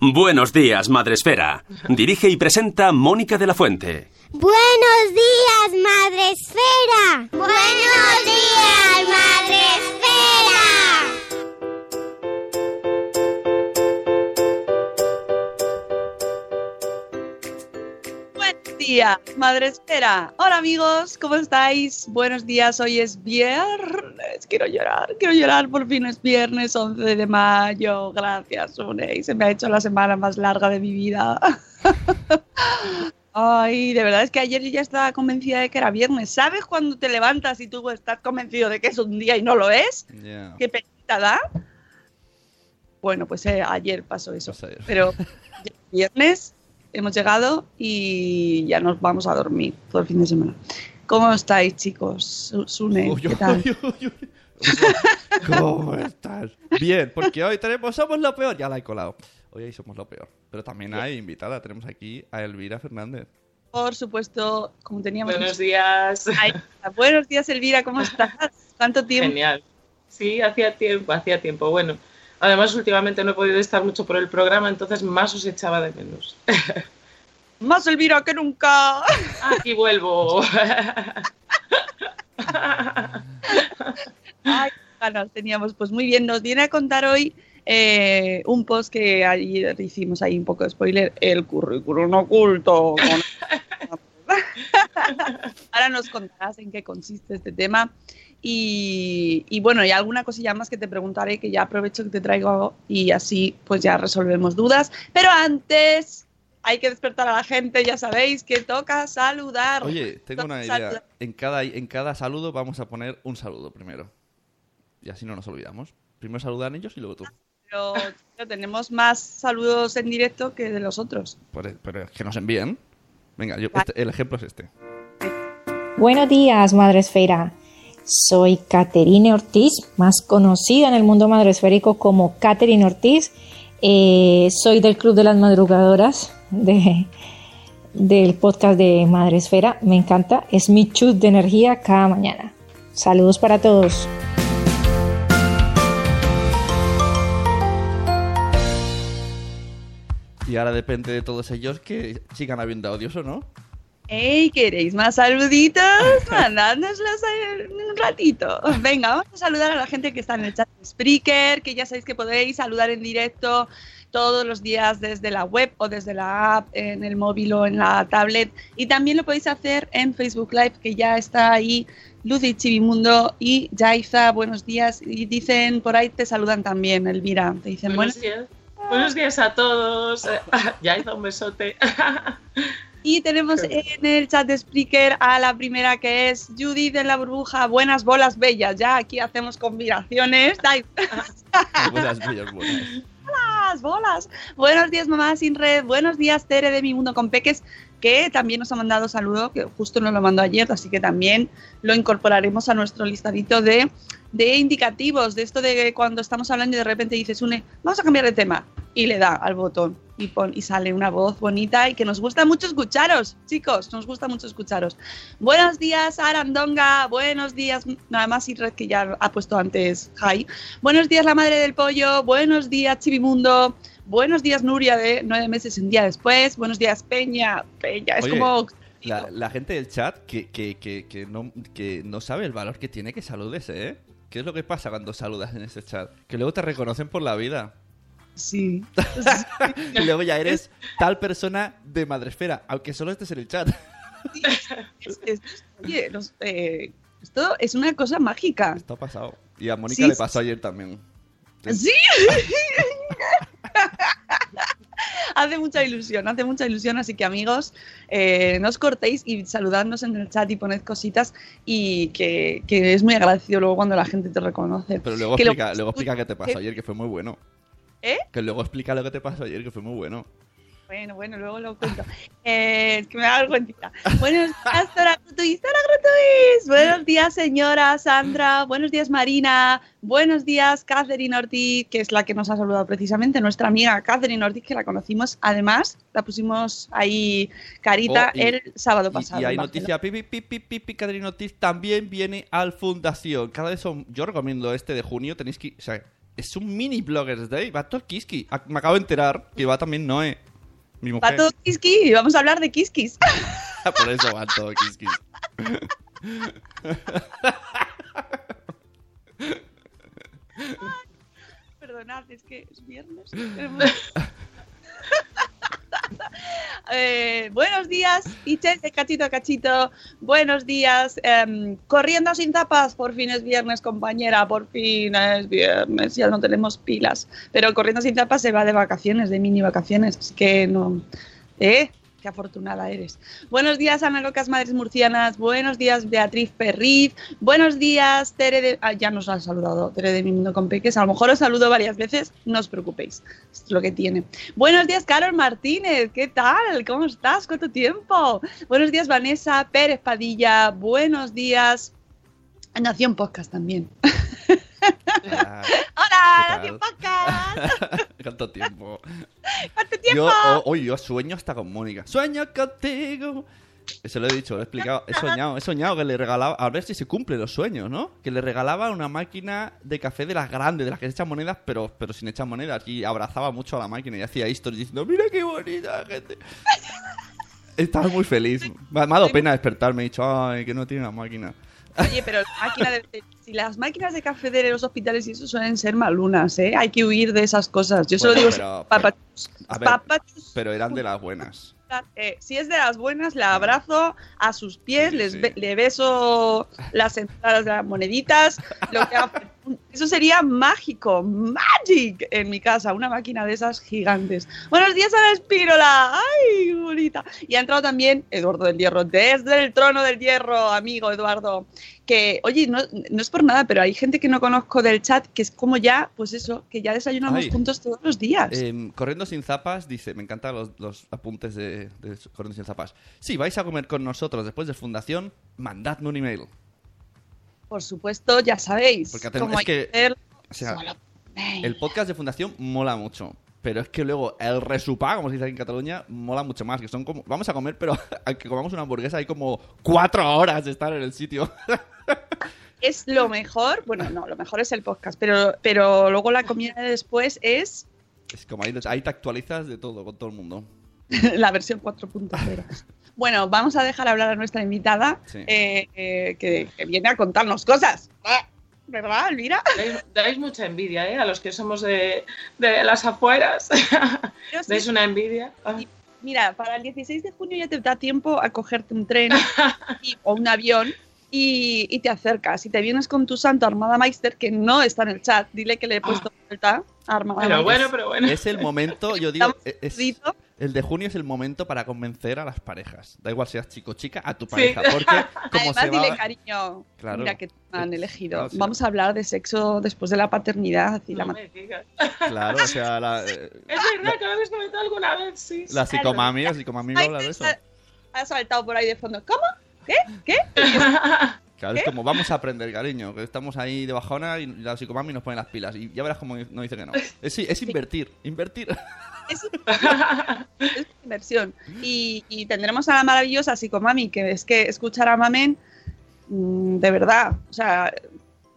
Buenos días, Madresfera. Dirige y presenta Mónica de la Fuente. Buenos días, Madre Esfera. Buenos días, Madre Esfera. Buenos días, Madre Esfera. Hola amigos, ¿cómo estáis? Buenos días, hoy es viernes. Quiero llorar, quiero llorar, por fin es viernes 11 de mayo. Gracias, Une. Se me ha hecho la semana más larga de mi vida. Ay, de verdad es que ayer yo ya estaba convencida de que era viernes. ¿Sabes cuando te levantas y tú estás convencido de que es un día y no lo es? Yeah. ¿Qué penita da? Bueno, pues eh, ayer pasó eso. Pues ayer. Pero viernes hemos llegado y ya nos vamos a dormir todo el fin de semana. ¿Cómo estáis, chicos? Su- Sune, Uy, ¿qué tal? uy, uy, uy. ¿Cómo estás? Bien, porque hoy tenemos Somos lo Peor. Ya la he colado. Hoy hay Somos lo Peor. Pero también hay invitada. Tenemos aquí a Elvira Fernández. Por supuesto, como teníamos... Buenos días. Ay, buenos días, Elvira, ¿cómo estás? ¿Cuánto tiempo? Genial. Sí, hacía tiempo, hacía tiempo. Bueno, además últimamente no he podido estar mucho por el programa, entonces más os echaba de menos. Más Elvira que nunca. Aquí vuelvo. Ay, qué ganas teníamos. Pues muy bien, nos viene a contar hoy eh, un post que ayer hicimos ahí un poco de spoiler, el currículum oculto. Ahora nos contarás en qué consiste este tema. Y, y bueno, y alguna cosilla más que te preguntaré, que ya aprovecho que te traigo y así pues ya resolvemos dudas. Pero antes hay que despertar a la gente, ya sabéis que toca saludar. Oye, tengo una idea. saludar. En cada, en cada saludo vamos a poner un saludo primero. Y así no nos olvidamos. Primero saludan ellos y luego tú. Pero, tío, tenemos más saludos en directo que de los otros. Pero, pero es que nos envíen. Venga, yo, Vale. este- el ejemplo es este. Buenos días, Madre Esfera. Soy Caterine Ortiz, más conocida en el mundo madresférico como Caterine Ortiz. Eh, soy del Club de las Madrugadoras de, del podcast de Madre Esfera. Me encanta, es mi chut de energía cada mañana. Saludos para todos. Y ahora depende de todos ellos que sigan habiendo audios o no. ¡Ey! ¿Queréis más saluditos? Mandádnoslos un ratito. Venga, vamos a saludar a la gente que está en el chat de Spreaker, que ya sabéis que podéis saludar en directo todos los días desde la web o desde la app, en el móvil o en la tablet. Y también lo podéis hacer en Facebook Live, que ya está ahí Lucy Chivimundo y Jaiza. Buenos días. Y dicen, por ahí te saludan también, Elvira. Te dicen, Buenos buenos días. Buenos días a todos. Hizo un besote. Y tenemos en el chat de Spreaker a la primera que es Judith de la burbuja. Buenas bolas bellas. Ya aquí hacemos combinaciones. Buenas, bellas, buenas. Bolas, bolas. Buenos días, mamá sin red. Buenos días, Tere de mi mundo con peques. que también nos ha mandado saludo, que justo nos lo mandó ayer, así que también lo incorporaremos a nuestro listadito de, de indicativos, de esto de cuando estamos hablando y de repente dices, une, vamos a cambiar de tema, y le da al botón y, pon, y sale una voz bonita y que nos gusta mucho escucharos, chicos, nos gusta mucho escucharos. Buenos días, Arandonga, buenos días, nada más y que ya ha puesto antes Jai. Buenos días, la madre del pollo, buenos días, Chivimundo. Buenos días, Nuria, de nueve meses un día después. Buenos días, Peña. Peña, es Oye, como. La, la gente del chat que, que, que, que no, que no sabe el valor que tiene que saludes, ¿eh? ¿Qué es lo que pasa cuando saludas en ese chat? Que luego te reconocen por la vida. Sí. y luego ya eres tal persona de Madresfera, aunque solo estés en el chat. Es- es- oye, los- eh, esto es una cosa mágica. Esto ha pasado. Y a Mónica Sí, le sí, pasó ayer también. Sí. hace mucha ilusión, hace mucha ilusión, así que amigos, eh, no os cortéis y saludadnos en el chat y poned cositas y que, que es muy agradecido luego cuando la gente te reconoce. Pero luego Que lo- explica, luego explica qué te pasó que- ayer, que fue muy bueno. ¿Eh? Que luego explica lo que te pasó ayer, que fue muy bueno. Bueno, bueno, luego lo cuento. Eh, es que me da vergüenza. Buenos días, Sara Grutuis, Sara Grutuis. Buenos días, señora Sandra. Buenos días, Marina. Buenos días, Catherine Ortiz, que es la que nos ha saludado precisamente, nuestra amiga Catherine Ortiz, que la conocimos. Además, la pusimos ahí carita Oh, y- el sábado pasado. Y, hay noticia, pipi, pipi, pipi, Catherine Ortiz también viene al Fundación. Cada vez son, yo recomiendo este de junio, tenéis que, o sea, es un mini Bloggers Day, va todo Kiski. A- Me acabo de enterar que va también Noé, mi mujer. Va todo Kiski, vamos a hablar de Kiskis. Por eso va todo Kiski. Perdonad, es que es viernes. Eh, buenos días, Iches de cachito a cachito. Buenos días. em, corriendo sin zapas. Por fin es viernes, compañera. Por fin es viernes. Ya no tenemos pilas. Pero corriendo sin zapas se va de vacaciones, de mini vacaciones. Así que no. ¿Eh? Qué afortunada eres. Buenos días, Ana Locas Madres Murcianas. Buenos días, Beatriz Perriz. Buenos días, Tere de. ah, ya nos ha saludado Tere de Mi Mundo con Peques. A lo mejor os saludo varias veces. No os preocupéis. Es lo que tiene. Buenos días, Carol Martínez. ¿Qué tal? ¿Cómo estás? ¿Cuánto tiempo? Buenos días, Vanessa Pérez Padilla. Buenos días. Nación Podcast también. Ah, ¡Hola! ¿qué Nación? Podcast. ¿Cuánto tiempo? ¿Cuánto tiempo? Yo, oh, hoy yo sueño hasta con Mónica. Sueño contigo. Eso lo he dicho, lo he explicado. He soñado, he soñado que le regalaba. A ver si se cumplen los sueños, ¿no? Que le regalaba una máquina de café de las grandes, de las que se echan monedas, pero, pero sin echar monedas. Y abrazaba mucho a la máquina y hacía historias diciendo: Mira qué bonita gente. Estaba muy feliz. Me ha dado pena despertarme. He dicho: Ay, que no tiene la máquina. Oye, pero la máquina de- si las máquinas de café de los hospitales y eso suelen ser malunas, ¿eh? Hay que huir de esas cosas. Yo solo Bueno, digo, pero- papachus, A ver, papachus, pero eran de las buenas. eh, si es de las buenas, la abrazo a sus pies, les be- le beso las entradas de las moneditas. Lo que eso sería mágico, magic en mi casa, una máquina de esas gigantes. Buenos días a la Espírola, ¡ay, qué bonita! Y ha entrado también Eduardo del Hierro, desde el trono del hierro, amigo Eduardo. Que, oye, no, no es por nada, pero hay gente que no conozco del chat que es como ya, pues eso, que ya desayunamos Ay. juntos todos los días. Em, corriendo sin zapas, dice, me encantan los, los apuntes de, de Corriendo sin zapas. Si vais a comer con nosotros después de fundación, mandadme un email. Por supuesto, ya sabéis. Porque hacemos- cómo es hay que- hacerlo. O sea, el podcast de fundación mola mucho. Pero es que luego el resupá, como se dice aquí en Cataluña, mola mucho más. Que son como, vamos a comer, pero aunque comamos una hamburguesa hay como cuatro horas de estar en el sitio. Es lo mejor, bueno, no, lo mejor es el podcast, pero, pero luego la comida de después es Es como ahí, ahí te actualizas de todo con todo el mundo. la versión 4.0. Bueno, vamos a dejar hablar a nuestra invitada Sí. eh, eh, que, que viene a contarnos cosas. Ah, ¿Verdad, Elvira? Dais, dais mucha envidia, ¿eh? A los que somos de, de las afueras. Yo sí. Dais una envidia. Ah. Mira, para el 16 de junio ya te da tiempo a cogerte un tren y- o un avión y, y te acercas. Y te vienes con tu santo Armada Meister, que no está en el chat. Dile que le he puesto vuelta a Armada Pero Meister. bueno, pero bueno. Es el momento, yo digo, es- fritos. el de junio es el momento para convencer a las parejas. Da igual seas chico o chica, a tu Sí. pareja. Porque como Además, se dile, va... cariño, Claro. mira que te han elegido. Claro, sí. Vamos a hablar de sexo después de la paternidad. Y la No me digas. Claro, o sea, la, eh, Es verdad que lo habéis comentado alguna vez, sí. la psicomami, la psicomami va a hablar de eso. ha saltado por ahí de fondo. ¿Cómo? ¿Qué? ¿Qué? Claro, es como vamos a aprender, cariño, que estamos ahí de bajona y la psicomami nos pone las pilas. Y ya verás cómo no dice que no. Es, es invertir, invertir. es inversión. Y, y tendremos a la maravillosa psicomami, que es que escuchar a Mamen, mm, de verdad, o sea,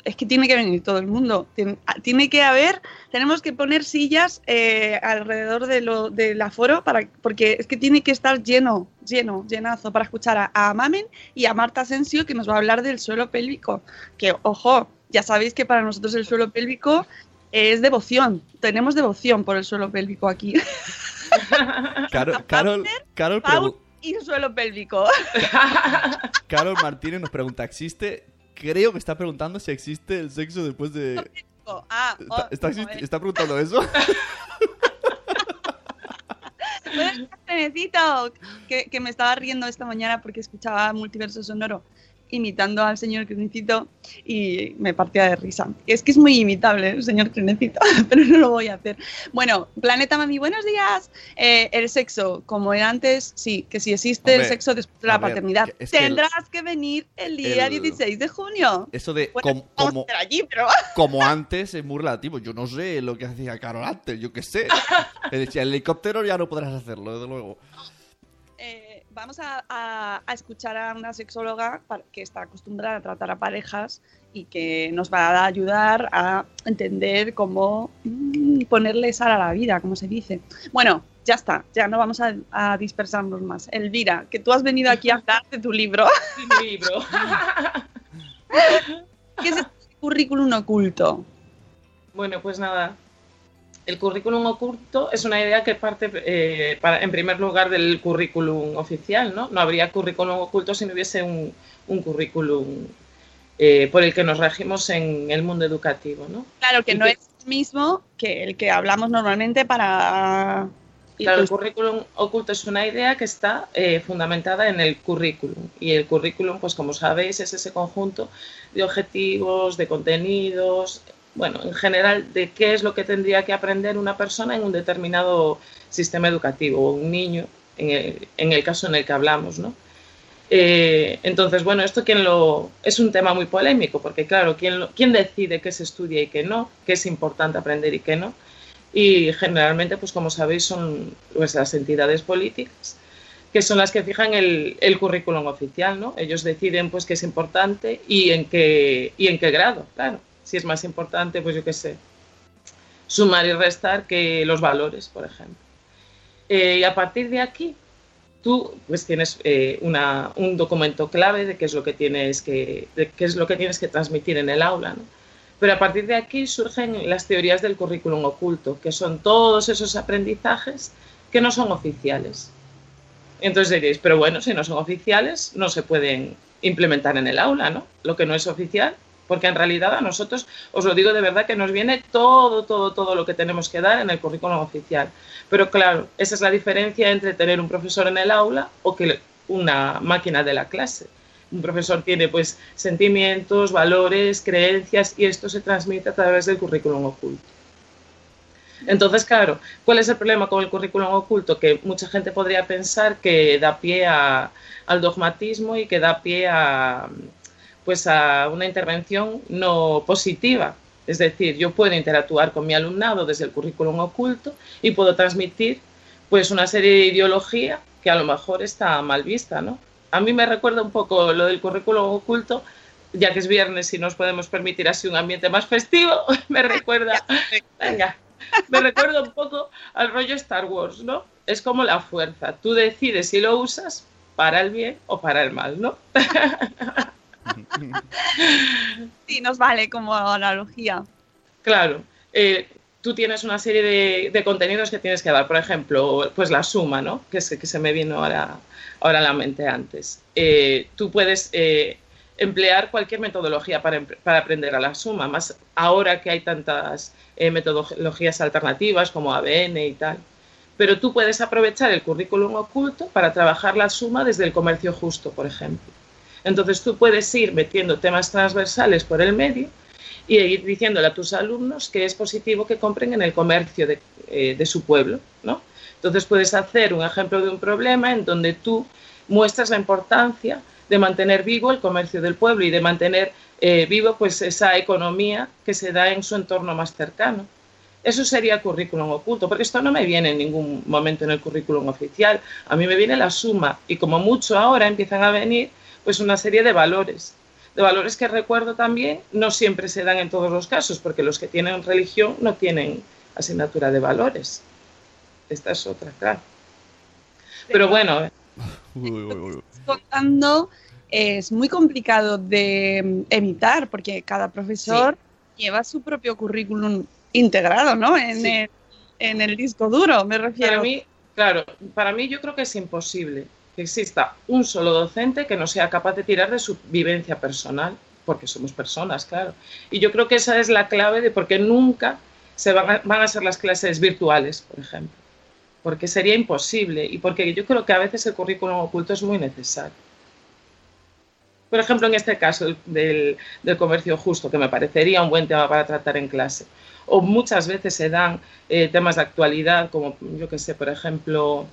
es que tiene que venir todo el mundo. Tiene, tiene que haber, tenemos que poner sillas eh, alrededor de lo, del aforo, para, porque es que tiene que estar lleno, lleno, llenazo, para escuchar a, a Mamen y a Marta Asensio, que nos va a hablar del suelo pélvico. Que, ojo, ya sabéis que para nosotros el suelo pélvico es devoción. Tenemos devoción por el suelo pélvico aquí. Carol, Carol, Carol, y suelo pélvico. Carol Martínez nos pregunta, ¿existe? Creo que está preguntando si existe el sexo después de... Ah, oh, ¿Está, está, joder. está preguntando eso? Que me estaba riendo esta mañana porque escuchaba Multiverso Sonoro imitando al señor Crenecito y me partía de risa. Es que es muy imitable el señor Crenecito, pero no lo voy a hacer. Bueno, Planeta Mami, buenos días. Eh, el sexo, como era antes, sí, que si existe Hombre, el sexo después de la ver, paternidad, es que el- tendrás que venir el día el- 16 de junio. Eso de Bueno, com- vamos como, allí, pero... como antes es muy relativo. Yo no sé lo que hacía Carol antes, yo qué sé. Le decía, el helicóptero ya no podrás hacerlo, desde luego. Vamos a, a- a escuchar a una sexóloga que está acostumbrada a tratar a parejas y que nos va a ayudar a entender cómo mm, ponerle sal a la vida, como se dice. Bueno, ya está, ya no vamos a, a dispersarnos más. Elvira, que tú has venido aquí a hablar de tu libro. Mi libro. ¿Qué es este currículum oculto? Bueno, pues nada. El currículum oculto es una idea que parte, eh, para- en primer lugar, del currículum oficial, ¿no? No habría currículum oculto si no hubiese un, un currículum eh, por el que nos regimos en el mundo educativo, ¿no? Claro, que Y no que- es el mismo que el que hablamos normalmente para... Claro, el currículum oculto es una idea que está eh, fundamentada en el currículum. Y el currículum, pues como sabéis, es ese conjunto de objetivos, de contenidos, bueno, en general, de qué es lo que tendría que aprender una persona en un determinado sistema educativo o un niño, en el, caso en el que hablamos, ¿no? Eh, entonces, bueno, esto es un tema muy polémico, porque claro, ¿quién, lo- ¿quién decide qué se estudia y qué no? ¿Qué es importante aprender y qué no? Y generalmente, pues como sabéis, son pues, las entidades políticas que son las que fijan el, el currículum oficial, ¿no? Ellos deciden pues qué es importante y en qué, y en qué grado, claro. Si es más importante, pues yo qué sé, sumar y restar que los valores, por ejemplo. Eh, y a partir de aquí, tú pues tienes eh, una- un documento clave de qué es lo que tienes que, de qué es lo que tienes que transmitir en el aula, ¿no? Pero a partir de aquí surgen las teorías del currículum oculto, que son todos esos aprendizajes que no son oficiales. Entonces diréis, pero bueno, si no son oficiales, no se pueden implementar en el aula, ¿no? Lo que no es oficial, porque en realidad a nosotros, os lo digo de verdad, que nos viene todo, todo, todo lo que tenemos que dar en el currículum oficial. Pero claro, esa es la diferencia entre tener un profesor en el aula o que una máquina de la clase. Un profesor tiene pues sentimientos, valores, creencias y esto se transmite a través del currículum oculto. Entonces, claro, ¿cuál es el problema con el currículum oculto? Que mucha gente podría pensar que da pie al dogmatismo y que da pie a, pues a una intervención no positiva. Es decir, yo puedo interactuar con mi alumnado desde el currículum oculto y puedo transmitir pues una serie de ideología que a lo mejor está mal vista, ¿no? A mí me recuerda un poco lo del currículum oculto, ya que es viernes y nos podemos permitir así un ambiente más festivo, me recuerda, venga, me recuerda un poco al rollo Star Wars, ¿no? Es como la fuerza, tú decides si lo usas para el bien o para el mal, ¿no? Sí, nos vale como analogía. Claro, eh, tú tienes una serie de, contenidos que tienes que dar. Por ejemplo, pues la suma, ¿no? Que, se- que se me vino ahora, ahora a la mente antes. Eh, tú puedes eh, emplear cualquier metodología para, para aprender a la suma, más ahora que hay tantas metodologías alternativas como ABN y tal. Pero tú puedes aprovechar el currículum oculto para trabajar la suma desde el comercio justo, por ejemplo. Entonces tú puedes ir metiendo temas transversales por el medio y ir diciéndole a tus alumnos que es positivo que compren en el comercio de, eh, de su pueblo, ¿no? Entonces puedes hacer un ejemplo de un problema en donde tú muestras la importancia de mantener vivo el comercio del pueblo y de mantener eh, vivo pues esa economía que se da en su entorno más cercano. Eso sería currículum oculto, porque esto no me viene en ningún momento en el currículum oficial. A mí me viene la suma y como mucho ahora empiezan a venir pues una serie de valores. De valores que recuerdo también no siempre se dan en todos los casos, porque los que tienen religión no tienen asignatura de valores. Esta es otra, claro. Pero bueno, eh, contando es muy complicado de mm, evitar porque cada profesor lleva su propio currículum integrado, ¿no? En, Sí. el, en el disco duro, me refiero. Para mí, claro, para mí yo creo que es imposible que exista un solo docente que no sea capaz de tirar de su vivencia personal, porque somos personas, claro. Y yo creo que esa es la clave de por qué nunca se van a, ser las clases virtuales, por ejemplo. Porque sería imposible y porque yo creo que a veces el currículum oculto es muy necesario. Por ejemplo, en este caso del- del, del comercio justo, que me parecería un buen tema para tratar en clase. O muchas veces se dan eh, temas de actualidad, como yo que sé, por ejemplo,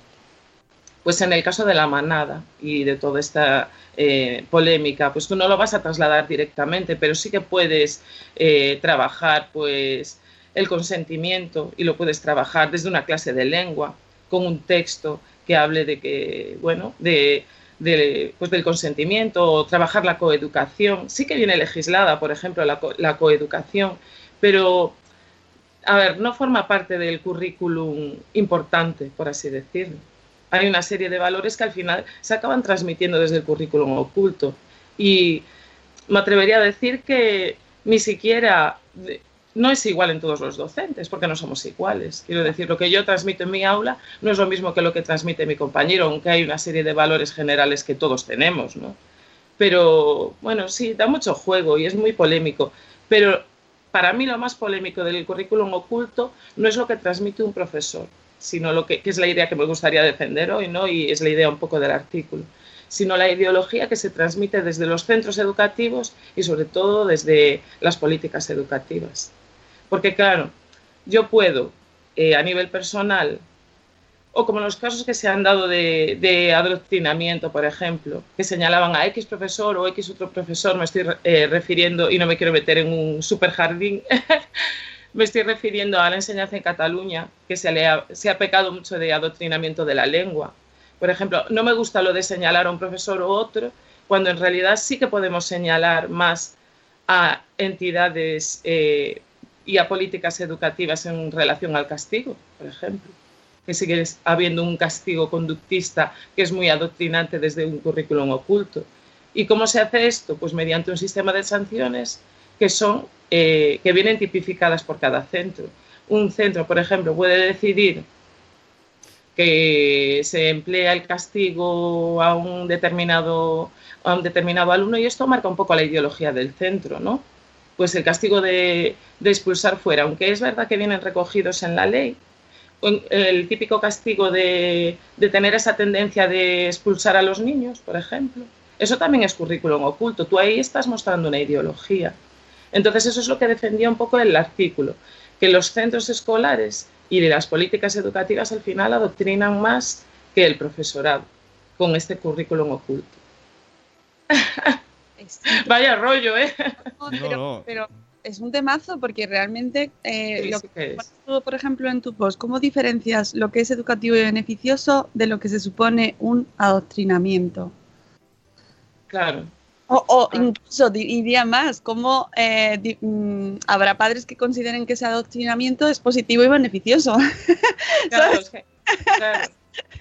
pues en el caso de la manada y de toda esta eh, polémica, pues tú no lo vas a trasladar directamente, pero sí que puedes eh, trabajar pues el consentimiento y lo puedes trabajar desde una clase de lengua con un texto que hable de que, bueno, de, pues del consentimiento o trabajar la coeducación. Sí que viene legislada, por ejemplo, la, la coeducación, pero, a ver, no forma parte del currículum importante, por así decirlo. Hay una serie de valores que al final se acaban transmitiendo desde el currículum oculto. Y me atrevería a decir que ni siquiera no es igual en todos los docentes, porque no somos iguales. Quiero decir, lo que yo transmito en mi aula no es lo mismo que lo que transmite mi compañero, aunque hay una serie de valores generales que todos tenemos, ¿no? Pero bueno, sí, da mucho juego y es muy polémico. Pero para mí lo más polémico del currículum oculto no es lo que transmite un profesor, sino lo que, que es la idea que me gustaría defender hoy, ¿no? Y es la idea un poco del artículo, sino la ideología que se transmite desde los centros educativos y sobre todo desde las políticas educativas. Porque claro, yo puedo eh, a nivel personal o como los casos que se han dado de, adoctrinamiento, por ejemplo, que señalaban a X profesor o X otro profesor, me estoy eh, refiriendo, y no me quiero meter en un super jardín, me estoy refiriendo a la enseñanza en Cataluña, que se, ha pecado mucho de adoctrinamiento de la lengua. Por ejemplo, no me gusta lo de señalar a un profesor u otro, cuando en realidad sí que podemos señalar más a entidades eh, y a políticas educativas en relación al castigo, por ejemplo que sigue habiendo un castigo conductista que es muy adoctrinante desde un currículum oculto. ¿Y cómo se hace esto? Pues mediante un sistema de sanciones que son eh, que vienen tipificadas por cada centro. Un centro, por ejemplo, puede decidir que se emplea el castigo a un determinado a un determinado alumno y esto marca un poco la ideología del centro, ¿no? Pues el castigo de, expulsar fuera, aunque es verdad que vienen recogidos en la ley, el típico castigo de, de, tener esa tendencia de expulsar a los niños, por ejemplo. Eso también es currículum oculto. Tú ahí estás mostrando una ideología. Entonces eso es lo que defendía un poco el artículo, que los centros escolares y las políticas educativas al final adoctrinan más que el profesorado con este currículum oculto. Vaya rollo, ¿eh? No, pero, no, no. pero es un temazo porque realmente eh, Sí, lo sí que tú, por ejemplo, en tu post, ¿cómo diferencias lo que es educativo y beneficioso de lo que se supone un adoctrinamiento? Claro. O, o incluso di- diría más, ¿cómo eh, di- mm, habrá padres que consideren que ese adoctrinamiento es positivo y beneficioso? Claro, claro.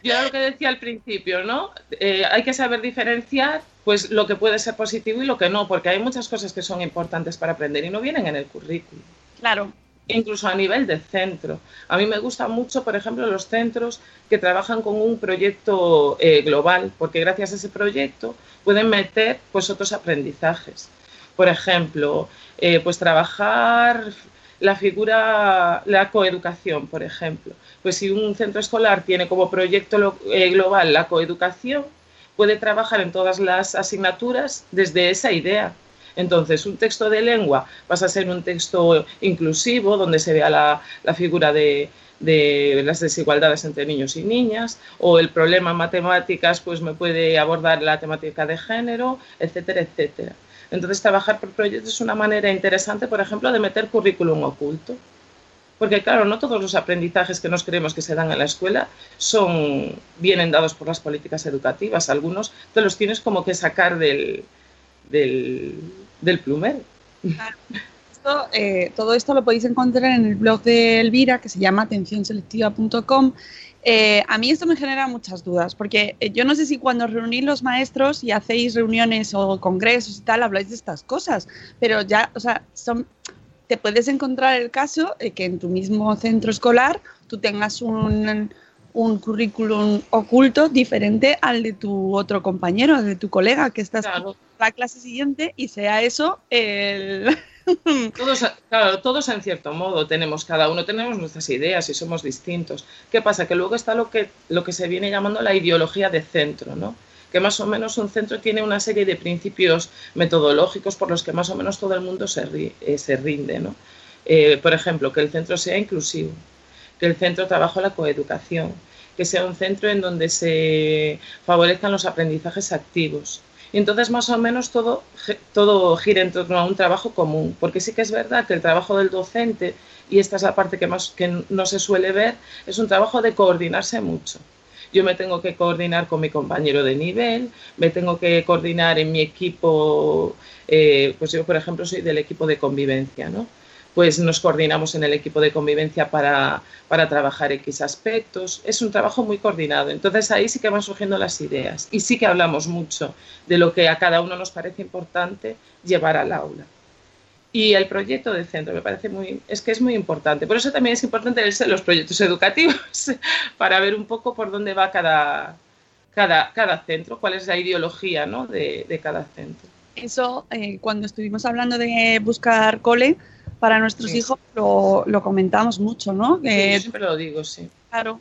Yo era lo que decía al principio, ¿no? Eh, hay que saber diferenciar pues lo que puede ser positivo y lo que no, porque hay muchas cosas que son importantes para aprender y no vienen en el currículum. Claro. Incluso a nivel de centro. A mí me gustan mucho, por ejemplo, los centros que trabajan con un proyecto eh, global, porque gracias a ese proyecto pueden meter pues otros aprendizajes. Por ejemplo, eh, pues trabajar la figura, la coeducación, por ejemplo. Pues si un centro escolar tiene como proyecto eh, global la coeducación, puede trabajar en todas las asignaturas desde esa idea. Entonces, un texto de lengua pasa a ser un texto inclusivo, donde se vea la, figura de, de las desigualdades entre niños y niñas, o el problema en matemáticas, pues me puede abordar la temática de género, etcétera, etcétera. Entonces, trabajar por proyectos es una manera interesante, por ejemplo, de meter currículum oculto. Porque, claro, no todos los aprendizajes que nos creemos que se dan en la escuela son, vienen dados por las políticas educativas. Algunos te los tienes como que sacar del, del, del plumero. Esto, eh, todo esto lo podéis encontrar en el blog de Elvira, que se llama atencionselectiva.com. Eh, a mí esto me genera muchas dudas, porque eh, yo no sé si cuando reunís los maestros y hacéis reuniones o congresos y tal, habláis de estas cosas, pero ya, o sea, son, te puedes encontrar el caso de que en tu mismo centro escolar tú tengas un, un currículum oculto diferente al de tu otro compañero, de tu colega que estás en la clase siguiente y sea eso el... todos, claro, todos en cierto modo tenemos, cada uno tenemos nuestras ideas y somos distintos. ¿Qué pasa? Que luego está lo que, lo que se viene llamando la ideología de centro, ¿no? que más o menos un centro tiene una serie de principios metodológicos por los que más o menos todo el mundo se, eh, se rinde. ¿no? Eh, por ejemplo, que el centro sea inclusivo, que el centro trabaje la coeducación, que sea un centro en donde se favorezcan los aprendizajes activos. Y entonces más o menos todo, todo gira en torno a un trabajo común, porque sí que es verdad que el trabajo del docente, y esta es la parte que, más, que no se suele ver, es un trabajo de coordinarse mucho. Yo me tengo que coordinar con mi compañero de nivel, me tengo que coordinar en mi equipo, eh, pues yo por ejemplo soy del equipo de convivencia, ¿no? Pues nos coordinamos en el equipo de convivencia para, para trabajar X aspectos. Es un trabajo muy coordinado. Entonces ahí sí que van surgiendo las ideas y sí que hablamos mucho de lo que a cada uno nos parece importante llevar al aula. Y el proyecto de centro me parece muy, es que es muy importante. Por eso también es importante el- los proyectos educativos, para ver un poco por dónde va cada, cada, cada centro, cuál es la ideología ¿no? de, de cada centro. Eso, eh, cuando estuvimos hablando de buscar cole para nuestros Sí. hijos, lo, lo comentamos mucho, ¿no? Sí, Que, yo siempre lo digo, sí. claro.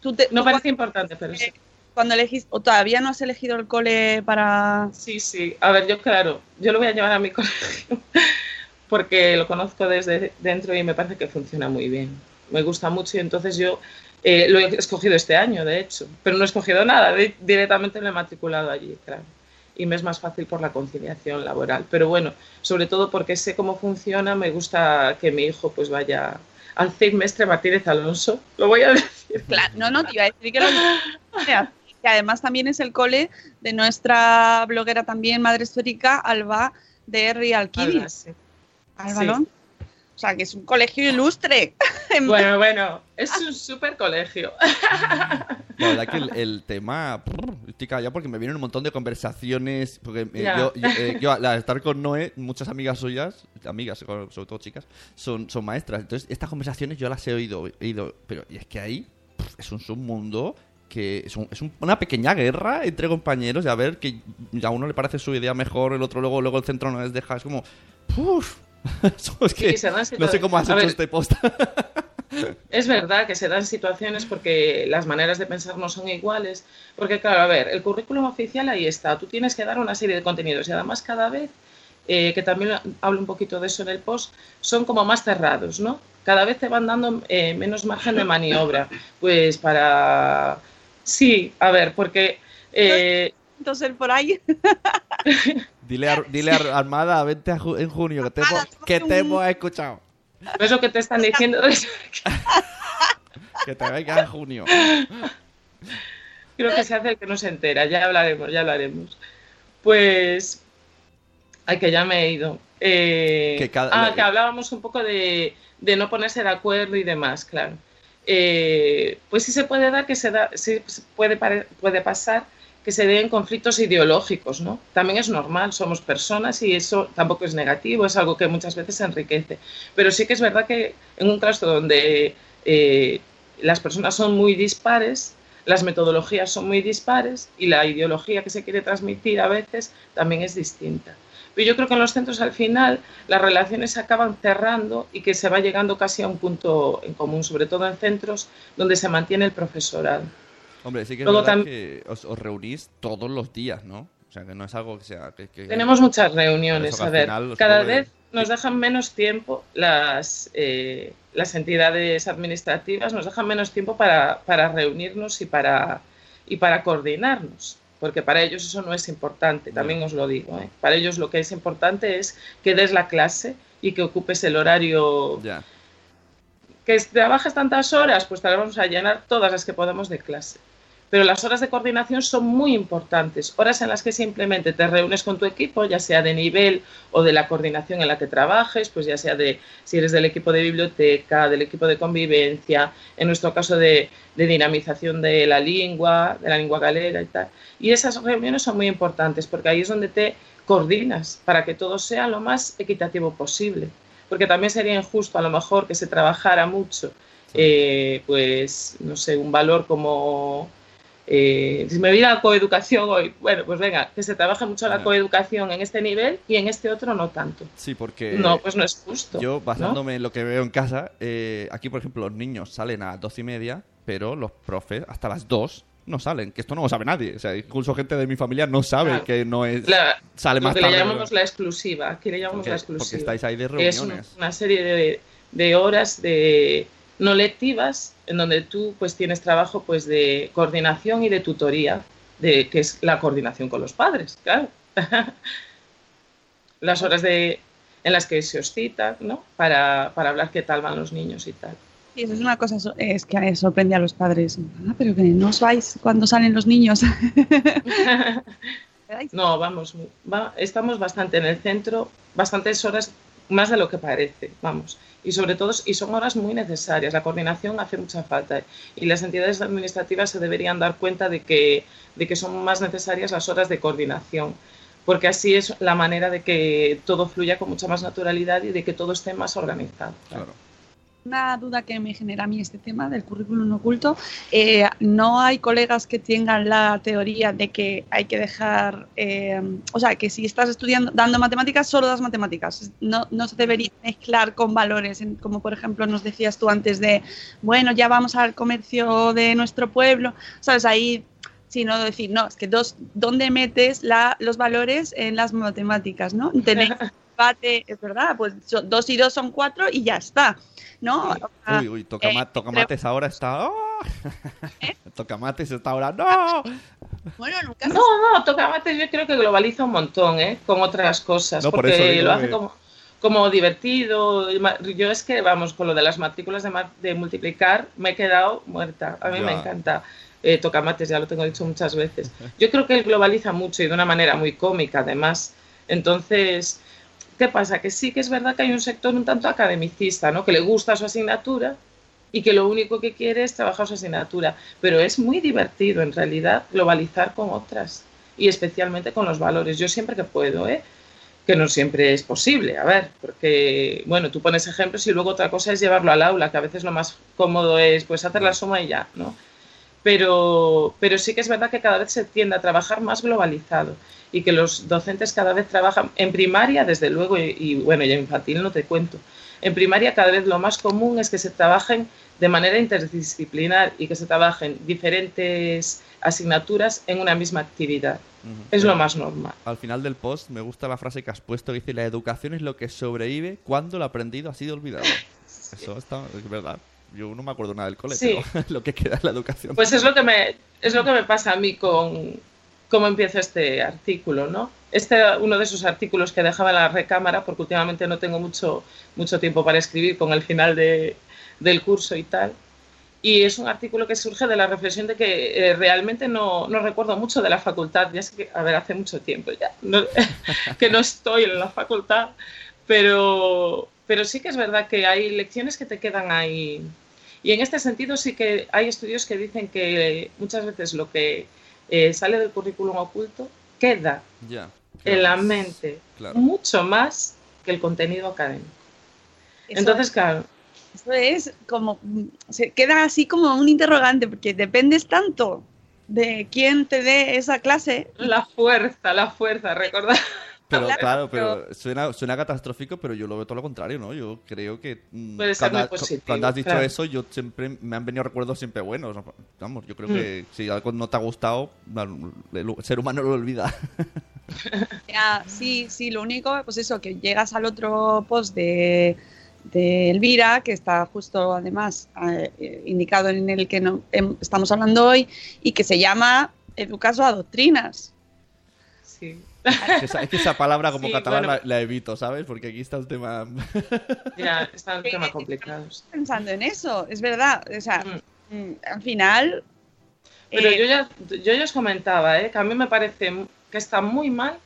Tú te- No tú parece importante, pero sí. cuando elegís, o todavía no has elegido el cole para... Sí, sí. A ver, yo claro, yo lo voy a llevar a mi colegio porque lo conozco desde dentro y me parece que funciona muy bien. Me gusta mucho y entonces yo eh, lo he escogido este año, de hecho, pero no he escogido nada, di- directamente lo he matriculado allí, claro. Y me es más fácil por la conciliación laboral. Pero bueno, sobre todo porque sé cómo funciona, me gusta que mi hijo pues vaya al CIG Mestre Martínez Alonso. Lo voy a decir. Claro, no, no, te iba a decir que lo que además también es el cole de nuestra bloguera también, Madre Esférica, Alba de Real Alba, Kids. sí. Alba Sí. O sea, que es un colegio ilustre. Bueno, bueno, es un súper colegio. La verdad que el, el tema. Estoy callado porque me vienen un montón de conversaciones. Porque eh, yo, yo, eh, yo, al estar con Noé, muchas amigas suyas, amigas, sobre todo chicas, son, son maestras. Entonces, estas conversaciones yo las he oído. he oído pero y es que ahí es un submundo que es, un- es un- una pequeña guerra entre compañeros y a ver que a uno le parece su idea mejor, el otro luego, luego el centro no les deja. Es como. ¡Puf! Es que Sí, no sé cómo has hecho ver, este post. Es verdad que se dan situaciones porque las maneras de pensar no son iguales. Porque, claro, a ver, el currículum oficial ahí está. Tú tienes que dar una serie de contenidos y además cada vez, eh, que también hablo un poquito de eso en el post, son como más cerrados, ¿no? Cada vez te van dando eh, menos margen de maniobra. Pues para... Sí, a ver, porque... eh, Por ahí. Dile, a, dile a Armada, vente a ju- en junio, que te, hemos, que te hemos escuchado. es lo que te están diciendo. Que te venga en junio. Creo que se hace el que no se entera, ya hablaremos, ya hablaremos. Pues. Ay, que ya me he ido. Eh, Que cada- ah, la- que hablábamos un poco de, de no ponerse de acuerdo y demás, claro. Eh, pues sí se puede dar que se da, sí se puede, puede pasar que se den conflictos ideológicos, ¿no? También es normal, somos personas y eso tampoco es negativo, es algo que muchas veces enriquece. Pero sí que es verdad que en un caso donde eh, las personas son muy dispares, las metodologías son muy dispares y la ideología que se quiere transmitir a veces también es distinta. Pero yo creo que en los centros al final las relaciones se acaban cerrando y que se va llegando casi a un punto en común, sobre todo en centros donde se mantiene el profesorado. Hombre, sí que es Luego verdad que os, os reunís todos los días, ¿no? O sea, que no es algo que sea... Que, que- Tenemos muchas reuniones, a ver, cada vez nos dejan menos tiempo las, eh, las entidades administrativas, nos dejan menos tiempo para, para reunirnos y para, y para coordinarnos, porque para ellos eso no es importante, también os lo digo. ¿eh? Para ellos lo que es importante es que des la clase y que ocupes el horario Ya. que trabajas tantas horas, pues te las vamos a llenar todas las que podamos de clase. Pero las horas de coordinación son muy importantes, horas en las que simplemente te reúnes con tu equipo, ya sea de nivel o de la coordinación en la que trabajes, pues ya sea de si eres del equipo de biblioteca, del equipo de convivencia, en nuestro caso de, de dinamización de la lengua, de la lengua galera y tal. Y esas reuniones son muy importantes porque ahí es donde te coordinas para que todo sea lo más equitativo posible. Porque también sería injusto a lo mejor que se trabajara mucho, eh, pues, no sé, un valor como... eh, si me viene la coeducación hoy, bueno, pues venga, que se trabaje mucho la Ya. coeducación en este nivel y en este otro no tanto. Sí, porque... No, pues no es justo. Yo, ¿no? basándome en lo que veo en casa, eh, aquí, por ejemplo, los niños salen a las doce y media, pero los profes hasta las dos no salen, que esto no lo sabe nadie. O sea, incluso gente de mi familia no sabe Claro. que no es... La- sale lo que tarde. le llamamos la exclusiva, aquí le llamamos Porque- la porque exclusiva. estáis ahí de Es un- reuniones. una serie de, de horas de no lectivas en donde tú pues tienes trabajo pues de coordinación y de tutoría, de que es la coordinación con los padres, claro. Las horas de en las que se os cita, ¿no? Para, para hablar qué tal van los niños y tal. Sí, eso es una cosa, es que sorprende a los padres. Ah, pero que no os vais cuando salen los niños. No, vamos, va- estamos bastante en el centro, bastantes horas, más de lo que parece, vamos. Y sobre todo, y son horas muy necesarias, la coordinación hace mucha falta. Y las entidades administrativas se deberían dar cuenta de que, de que son más necesarias las horas de coordinación, porque así es la manera de que todo fluya con mucha más naturalidad y de que todo esté más organizado. Una duda que me genera a mí este tema del currículum oculto, eh, no hay colegas que tengan la teoría de que hay que dejar, eh, o sea, que si estás estudiando, dando matemáticas, solo das matemáticas, no, no se debería mezclar con valores, en- como por ejemplo nos decías tú antes de, bueno, ya vamos al comercio de nuestro pueblo, sabes, ahí sino decir, no, es que dos, ¿dónde metes la, los valores en las matemáticas, no? Tenéis debate, es verdad, pues dos y dos son cuatro y ya está, ¿no? O sea, Uy, uy, tocama- eh, Tocamates ahora está... ¡oh! ¿Eh? Tocamates está ahora... ¡No! Bueno, nunca No, no, Tocamates yo creo que globaliza un montón, ¿eh? Con otras cosas, No, por porque eso digo lo hace que- como, como divertido. y ma- Yo es que, vamos, con lo de las matrículas de, ma- de multiplicar me he quedado muerta. A mí me encanta. Eh, Tocamates, ya lo tengo dicho muchas veces. Yo creo que él globaliza mucho y de una manera muy cómica, además. Entonces, ¿qué pasa? Que sí que es verdad que hay un sector un tanto academicista, ¿no? Que le gusta su asignatura y que lo único que quiere es trabajar su asignatura. Pero es muy divertido, en realidad, globalizar con otras y especialmente con los valores. Yo siempre que puedo, ¿eh? Que no siempre es posible, a ver, porque, bueno, tú pones ejemplos y luego otra cosa es llevarlo al aula, que a veces lo más cómodo es, pues, hacer la suma y ya, ¿no? Pero, pero sí que es verdad que cada vez se tiende a trabajar más globalizado y que los docentes cada vez trabajan en primaria, desde luego, y, y, bueno, y en infantil no te cuento. En primaria cada vez lo más común es que se trabajen de manera interdisciplinar y que se trabajen diferentes asignaturas en una misma actividad. Es lo más normal. Al final del post me gusta la frase que has puesto que dice la educación es lo que sobrevive cuando lo aprendido ha sido olvidado. Eso está, es verdad. Yo no me acuerdo nada del cole, Sí. pero lo que queda es la educación. Pues es lo que me, es lo que me pasa a mí con cómo empieza este artículo, ¿no? Este uno de esos artículos que dejaba en la recámara, porque últimamente no tengo mucho, mucho tiempo para escribir con el final de- del curso y tal. Y es un artículo que surge de la reflexión de que eh, realmente no, no recuerdo mucho de la facultad. Ya sé que, a ver, hace mucho tiempo ya no- que no estoy en la facultad, pero, pero sí que es verdad que hay lecciones que te quedan ahí. Y en este sentido sí que hay estudios que dicen que muchas veces lo que eh, sale del currículum oculto queda en la mente Claro. mucho más que el contenido académico. Eso- Entonces, claro, Eso es como, se queda así como un interrogante, porque dependes tanto de quién te dé esa clase. la fuerza, la fuerza, recordad. Pero Claro, claro, pero- pero suena, suena catastrófico, pero yo lo veo todo lo contrario, ¿no? Yo creo que mm, Puede ser cuando, muy ha- positivo, cuando has dicho claro. eso, yo siempre me han venido recuerdos siempre buenos. ¿no? Vamos, yo creo Mm. que si algo no te ha gustado, el ser humano lo olvida. Ya, sí, sí, lo único, pues eso, que llegas al otro post de, de Elvira, que está justo además eh, indicado en el que no- em- estamos hablando hoy, y que se llama Educaso a Doctrinas. Sí. Es que esa, es que esa palabra como Sí, catalán bueno. la, la evito, ¿sabes? Porque aquí está el tema... Ya, están temas complicados. Pensando en eso, es verdad. O sea, mm, al final. Pero eh, yo ya, yo ya os comentaba, ¿eh? que a mí me parece que está muy mal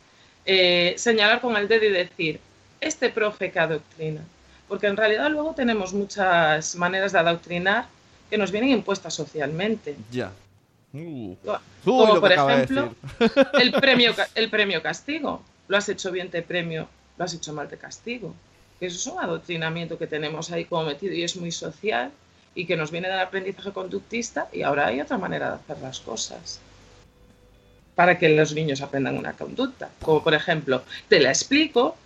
eh, señalar con el dedo y decir, este profe que adoctrina. Porque en realidad luego tenemos muchas maneras de adoctrinar que nos vienen impuestas socialmente. ya. Uh. Como Uy, por de ejemplo, el premio, el premio castigo. Lo has hecho bien, te premio. Lo has hecho mal, te castigo. Que Eso es un adoctrinamiento que tenemos ahí como metido y es muy social y que nos viene del aprendizaje conductista y ahora hay otra manera de hacer las cosas para que los niños aprendan una conducta. Como por ejemplo, te la explico,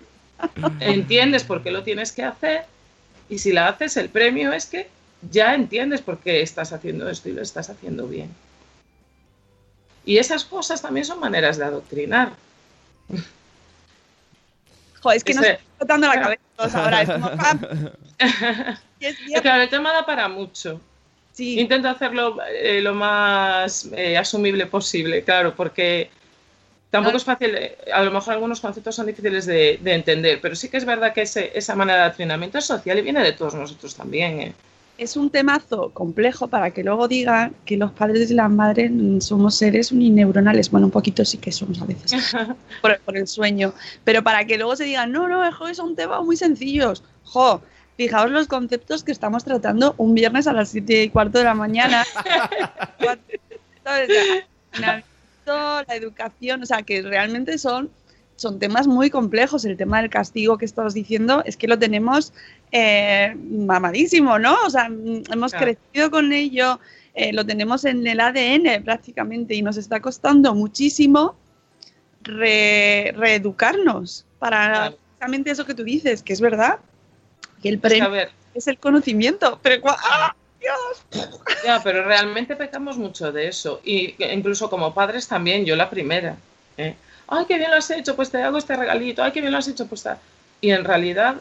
entiendes por qué lo tienes que hacer y si la haces el premio es que ya entiendes por qué estás haciendo esto y lo estás haciendo bien. Y esas cosas también son maneras de adoctrinar. Joder, es que nos Ese- está explotando la cabeza ahora. Es como, Claro, el tema da para mucho. sí. Intento hacerlo eh, lo más eh, asumible posible, claro, porque tampoco No. es fácil, eh, a lo mejor algunos conceptos son difíciles de, de entender, pero sí que es verdad que ese- esa manera de adoctrinamiento es social y viene de todos nosotros también. ¿eh? Es un temazo complejo para que luego digan que los padres y las madres somos seres unineuronales. Bueno, un poquito sí que somos a veces por, por el sueño. Pero para que luego se digan, no, no, jo, son temas muy sencillos. Jo, fijaos los conceptos que estamos tratando un viernes a las 7 y cuarto de la mañana. ¿Sabes? El la educación, o sea, que realmente son, son temas muy complejos. El tema del castigo que estabas diciendo es que lo tenemos eh, mamadísimo, ¿no? O sea, mm, hemos Claro. crecido con ello, eh, lo tenemos en el ADN prácticamente y nos está costando muchísimo re- reeducarnos para Claro. exactamente eso que tú dices, que es verdad, que el premio es el conocimiento, pero ¡ah! Dios. ya, pero realmente pecamos mucho de eso. Y incluso como padres también, yo la primera. ¿eh? Ay, qué bien lo has hecho, pues te hago este regalito. Ay, qué bien lo has hecho, pues ta-". Y en realidad,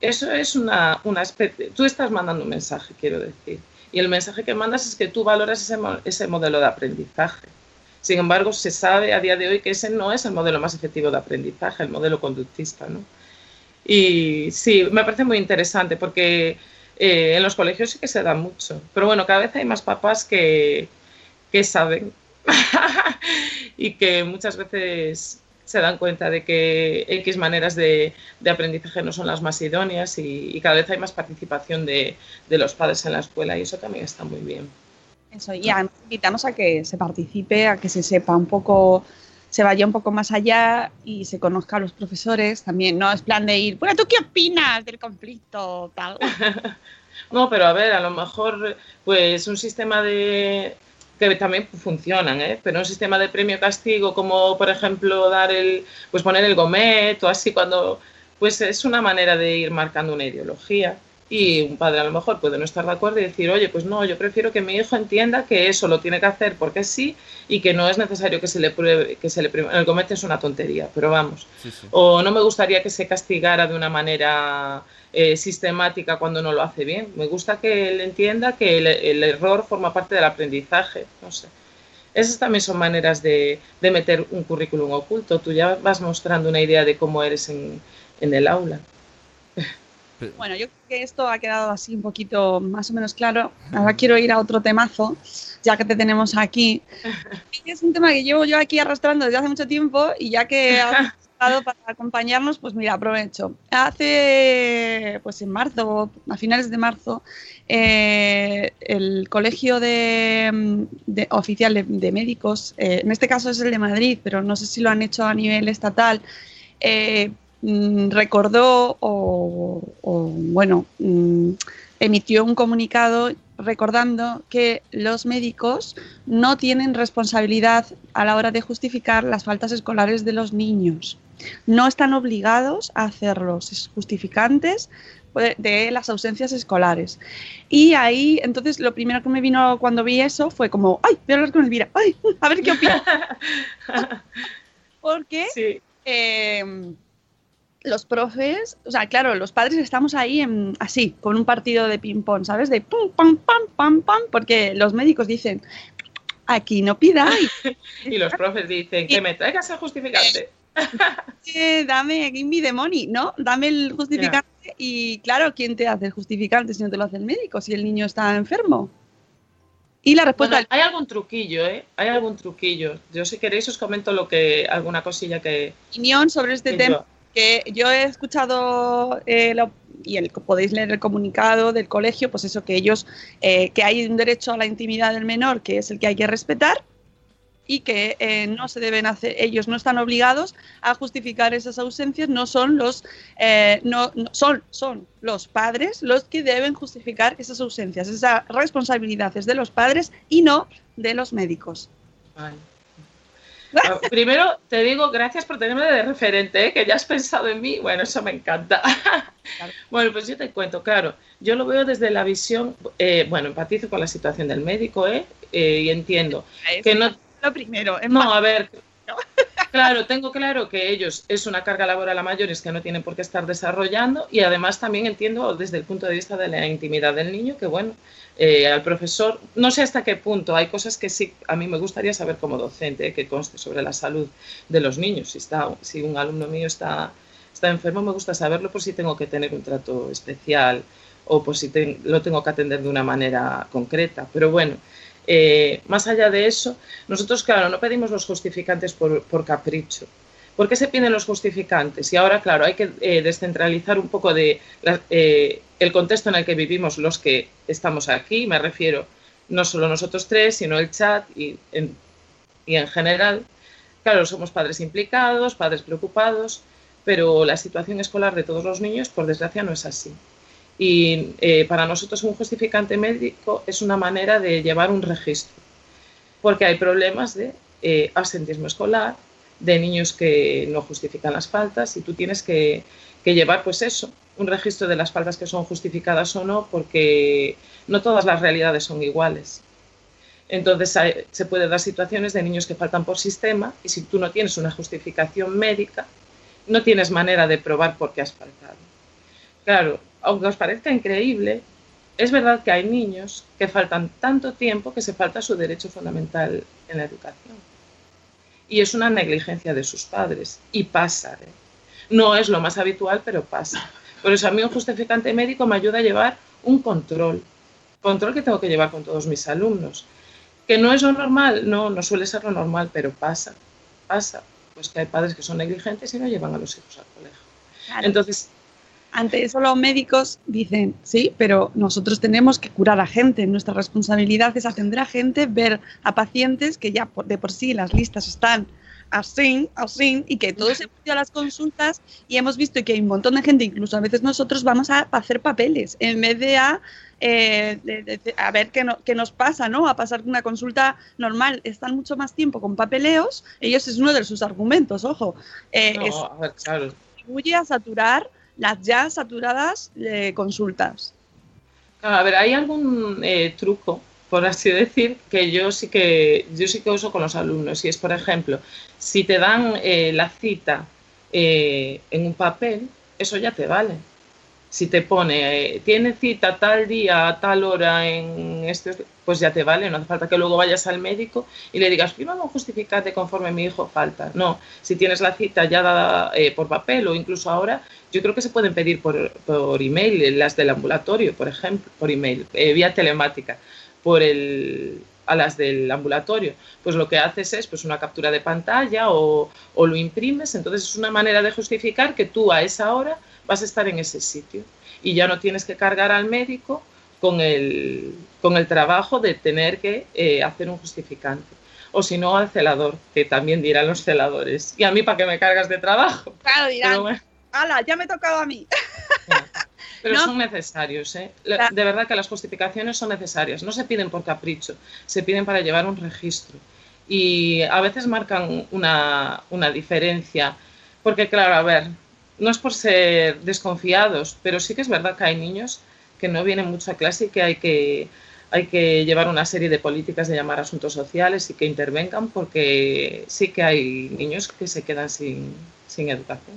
eso es una, una especie. Tú estás mandando un mensaje, quiero decir. Y el mensaje que mandas es que tú valoras ese, ese modelo de aprendizaje. Sin embargo, se sabe a día de hoy que ese no es el modelo más efectivo de aprendizaje, el modelo conductista, ¿no? Y sí, me parece muy interesante porque eh, en los colegios sí que se da mucho. Pero bueno, cada vez hay más papás que, que saben y que muchas veces se dan cuenta de que X maneras de, de aprendizaje no son las más idóneas y, y cada vez hay más participación de, de los padres en la escuela y eso también está muy bien. Eso, y además invitamos a que se participe, a que se sepa un poco, se vaya un poco más allá y se conozca a los profesores también. No es plan de ir, bueno, ¿tú qué opinas del conflicto? Tal. No, pero a ver, a lo mejor, pues un sistema de que también funcionan, ¿eh? pero un sistema de premio-castigo, como por ejemplo dar el, pues poner el gomet o así, cuando, pues es una manera de ir marcando una ideología. Y un padre a lo mejor puede no estar de acuerdo y decir, oye, pues no, yo prefiero que mi hijo entienda que eso lo tiene que hacer porque sí y que no es necesario que se le pruebe, que se le pruebe. El gomet es una tontería, pero vamos. Sí, sí. O no me gustaría que se castigara de una manera eh, sistemática cuando no lo hace bien. Me gusta que él entienda que el, el error forma parte del aprendizaje. No sé. Esas también son maneras de, de meter un currículum oculto. Tú ya vas mostrando una idea de cómo eres en, en el aula. Bueno, yo creo que esto ha quedado así un poquito más o menos claro. Ahora quiero ir a otro temazo, ya que te tenemos aquí. Es un tema que llevo yo aquí arrastrando desde hace mucho tiempo y ya que para acompañarnos, pues mira, aprovecho. Hace, pues en marzo, a finales de marzo, eh, el Colegio de, de- Oficial de, Médicos, eh, en este caso es el de Madrid, pero no sé si lo han hecho a nivel estatal, eh, mm, recordó o, o, bueno, mm, emitió un comunicado recordando que los médicos no tienen responsabilidad a la hora de justificar las faltas escolares de los niños. No están obligados a hacer los justificantes de, de las ausencias escolares. Y ahí, entonces, lo primero que me vino cuando vi eso fue como, ay, voy a hablar con Elvira, ay, a ver qué opina. Porque Sí. eh, los profes, o sea, claro, los padres estamos ahí en, así, con un partido de ping-pong, ¿sabes? De pum, pam, pam, pam, pam, porque los médicos dicen, aquí no pidáis, Y los profes dicen que me traigas el justificante. eh, dame, give me the money, ¿no? Dame el justificante y claro, ¿quién te hace el justificante si no te lo hace el médico, si el niño está enfermo? Y la respuesta Bueno, hay algún truquillo, ¿eh? Hay algún truquillo. Yo si queréis os comento lo que alguna cosilla que... opinión sobre este que tema yo- que yo he escuchado eh, la- y el, podéis leer el comunicado del colegio, pues eso que ellos eh, que hay un derecho a la intimidad del menor que es el que hay que respetar y que eh, no se deben hacer ellos no están obligados a justificar esas ausencias no son los eh, no, no- son son los padres los que deben justificar esas ausencias esa responsabilidad es de los padres y no de los médicos Vale. Ah, Primero te digo gracias por tenerme de referente, ¿eh? que ya has pensado en mí. Bueno, eso me encanta. Bueno, pues yo te cuento, claro, yo lo veo desde la visión, eh, bueno, empatizo con la situación del médico, ¿eh? Eh, y entiendo que no... lo primero No, a ver, claro, tengo claro que ellos es una carga laboral a mayores que no tienen por qué estar desarrollando y además también entiendo desde el punto de vista de la intimidad del niño que, bueno, eh, al profesor, no sé hasta qué punto, hay cosas que sí, a mí me gustaría saber como docente, eh, que conste sobre la salud de los niños. Si, está, si un alumno mío está, está enfermo, me gusta saberlo por si tengo que tener un trato especial o por si te- lo tengo que atender de una manera concreta. Pero bueno, eh, más allá de eso, nosotros, claro, no pedimos los justificantes por, capricho. ¿Por qué se piden los justificantes? Y ahora, claro, hay que eh, descentralizar un poco de eh, el contexto en el que vivimos los que estamos aquí. Me refiero no solo nosotros tres, sino el chat y en, y en general. Claro, somos padres implicados, padres preocupados, pero la situación escolar de todos los niños, por desgracia, no es así. Y eh, para nosotros un justificante médico es una manera de llevar un registro, porque hay problemas de eh, absentismo escolar, de niños que no justifican las faltas y tú tienes que, llevar pues eso, un registro de las faltas que son justificadas o no, porque no todas las realidades son iguales. Entonces se puede dar situaciones de niños que faltan por sistema y si tú no tienes una justificación médica, no tienes manera de probar por qué has faltado. Claro, aunque os parezca increíble, es verdad que hay niños que faltan tanto tiempo que se falta su derecho fundamental en la educación. Y es una negligencia de sus padres. Y pasa. ¿eh? No es lo más habitual, pero pasa. Por eso a mí un justificante médico me ayuda a llevar un control. Control que tengo que llevar con todos mis alumnos. Que no es lo normal, no, no suele ser lo normal, pero pasa. Pasa. Pues que hay padres que son negligentes y no llevan a los hijos al colegio. Entonces, ante eso los médicos dicen, sí, pero nosotros tenemos que curar a gente, nuestra responsabilidad es atender a gente, ver a pacientes que ya de por sí las listas están así, así, y que todos hemos ido a las consultas y hemos visto que hay un montón de gente, incluso a veces nosotros vamos a hacer papeles, en vez de a, eh, de- de- de- a ver qué, no- qué nos pasa, ¿no? A pasar una consulta normal, están mucho más tiempo con papeleos, ellos es uno de sus argumentos, ojo, eh, no, es a ver, claro. contribuye a saturar las ya saturadas eh, consultas. A ver, hay algún eh, truco, por así decir, que yo sí que yo sí que uso con los alumnos. Y es, por ejemplo, si te dan eh, la cita eh, en un papel, eso ya te vale. Si te pone, eh, tiene cita tal día, a tal hora en este, pues ya te vale. No hace falta que luego vayas al médico y le digas, firma un justificante conforme mi hijo falta. No, si tienes la cita ya dada eh, por papel o incluso ahora, yo creo que se pueden pedir por, por email, eh, las del ambulatorio, por ejemplo, por email, eh, vía telemática, por el, a las del ambulatorio. Pues lo que haces es pues una captura de pantalla o, o lo imprimes, entonces es una manera de justificar que tú a esa hora vas a estar en ese sitio y ya no tienes que cargar al médico con el, con el trabajo de tener que eh, hacer un justificante. O si no, al celador, que también dirán los celadores. ¿Y a mí para qué me cargas de trabajo? Claro, dirán, bueno. ¡hala, ya me tocaba a mí! Pero No. son necesarios, ¿eh? De verdad que las justificaciones son necesarias. No se piden por capricho, se piden para llevar un registro. Y a veces marcan una, una diferencia. Porque, claro, a ver, no es por ser desconfiados, pero sí que es verdad que hay niños que no vienen mucho a clase y que hay que, hay que llevar una serie de políticas de llamar a asuntos sociales y que intervengan porque sí que hay niños que se quedan sin, sin educación.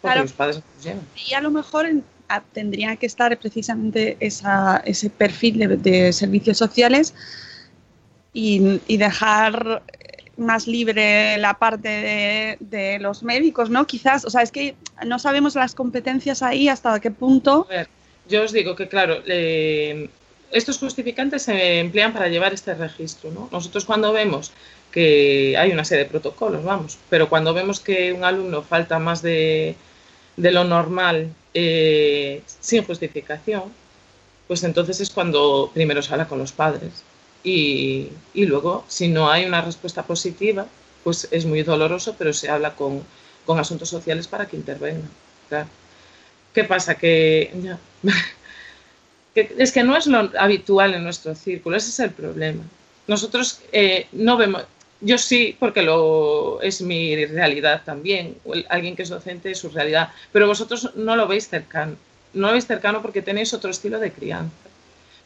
Porque Claro. los padres no los llevan. Y a lo mejor en- a- tendría que estar precisamente esa, ese perfil de, de servicios sociales y, y dejar más libre la parte de, los médicos, ¿no? Quizás, o sea, es que no sabemos las competencias ahí hasta qué punto. A ver, yo os digo que, claro, eh, estos justificantes se emplean para llevar este registro, ¿no? Nosotros cuando vemos que hay una serie de protocolos, vamos, pero cuando vemos que un alumno falta más de, de lo normal eh, sin justificación, pues entonces es cuando primero se habla con los padres. Y, y luego, si no hay una respuesta positiva, pues es muy doloroso, pero se habla con, con asuntos sociales para que intervengan. ¿Qué pasa? Que, ya. que es que no es lo habitual en nuestro círculo, ese es el problema. Nosotros eh, no vemos, yo sí, porque lo es mi realidad también, alguien que es docente es su realidad, pero vosotros no lo veis cercano, no lo veis cercano porque tenéis otro estilo de crianza.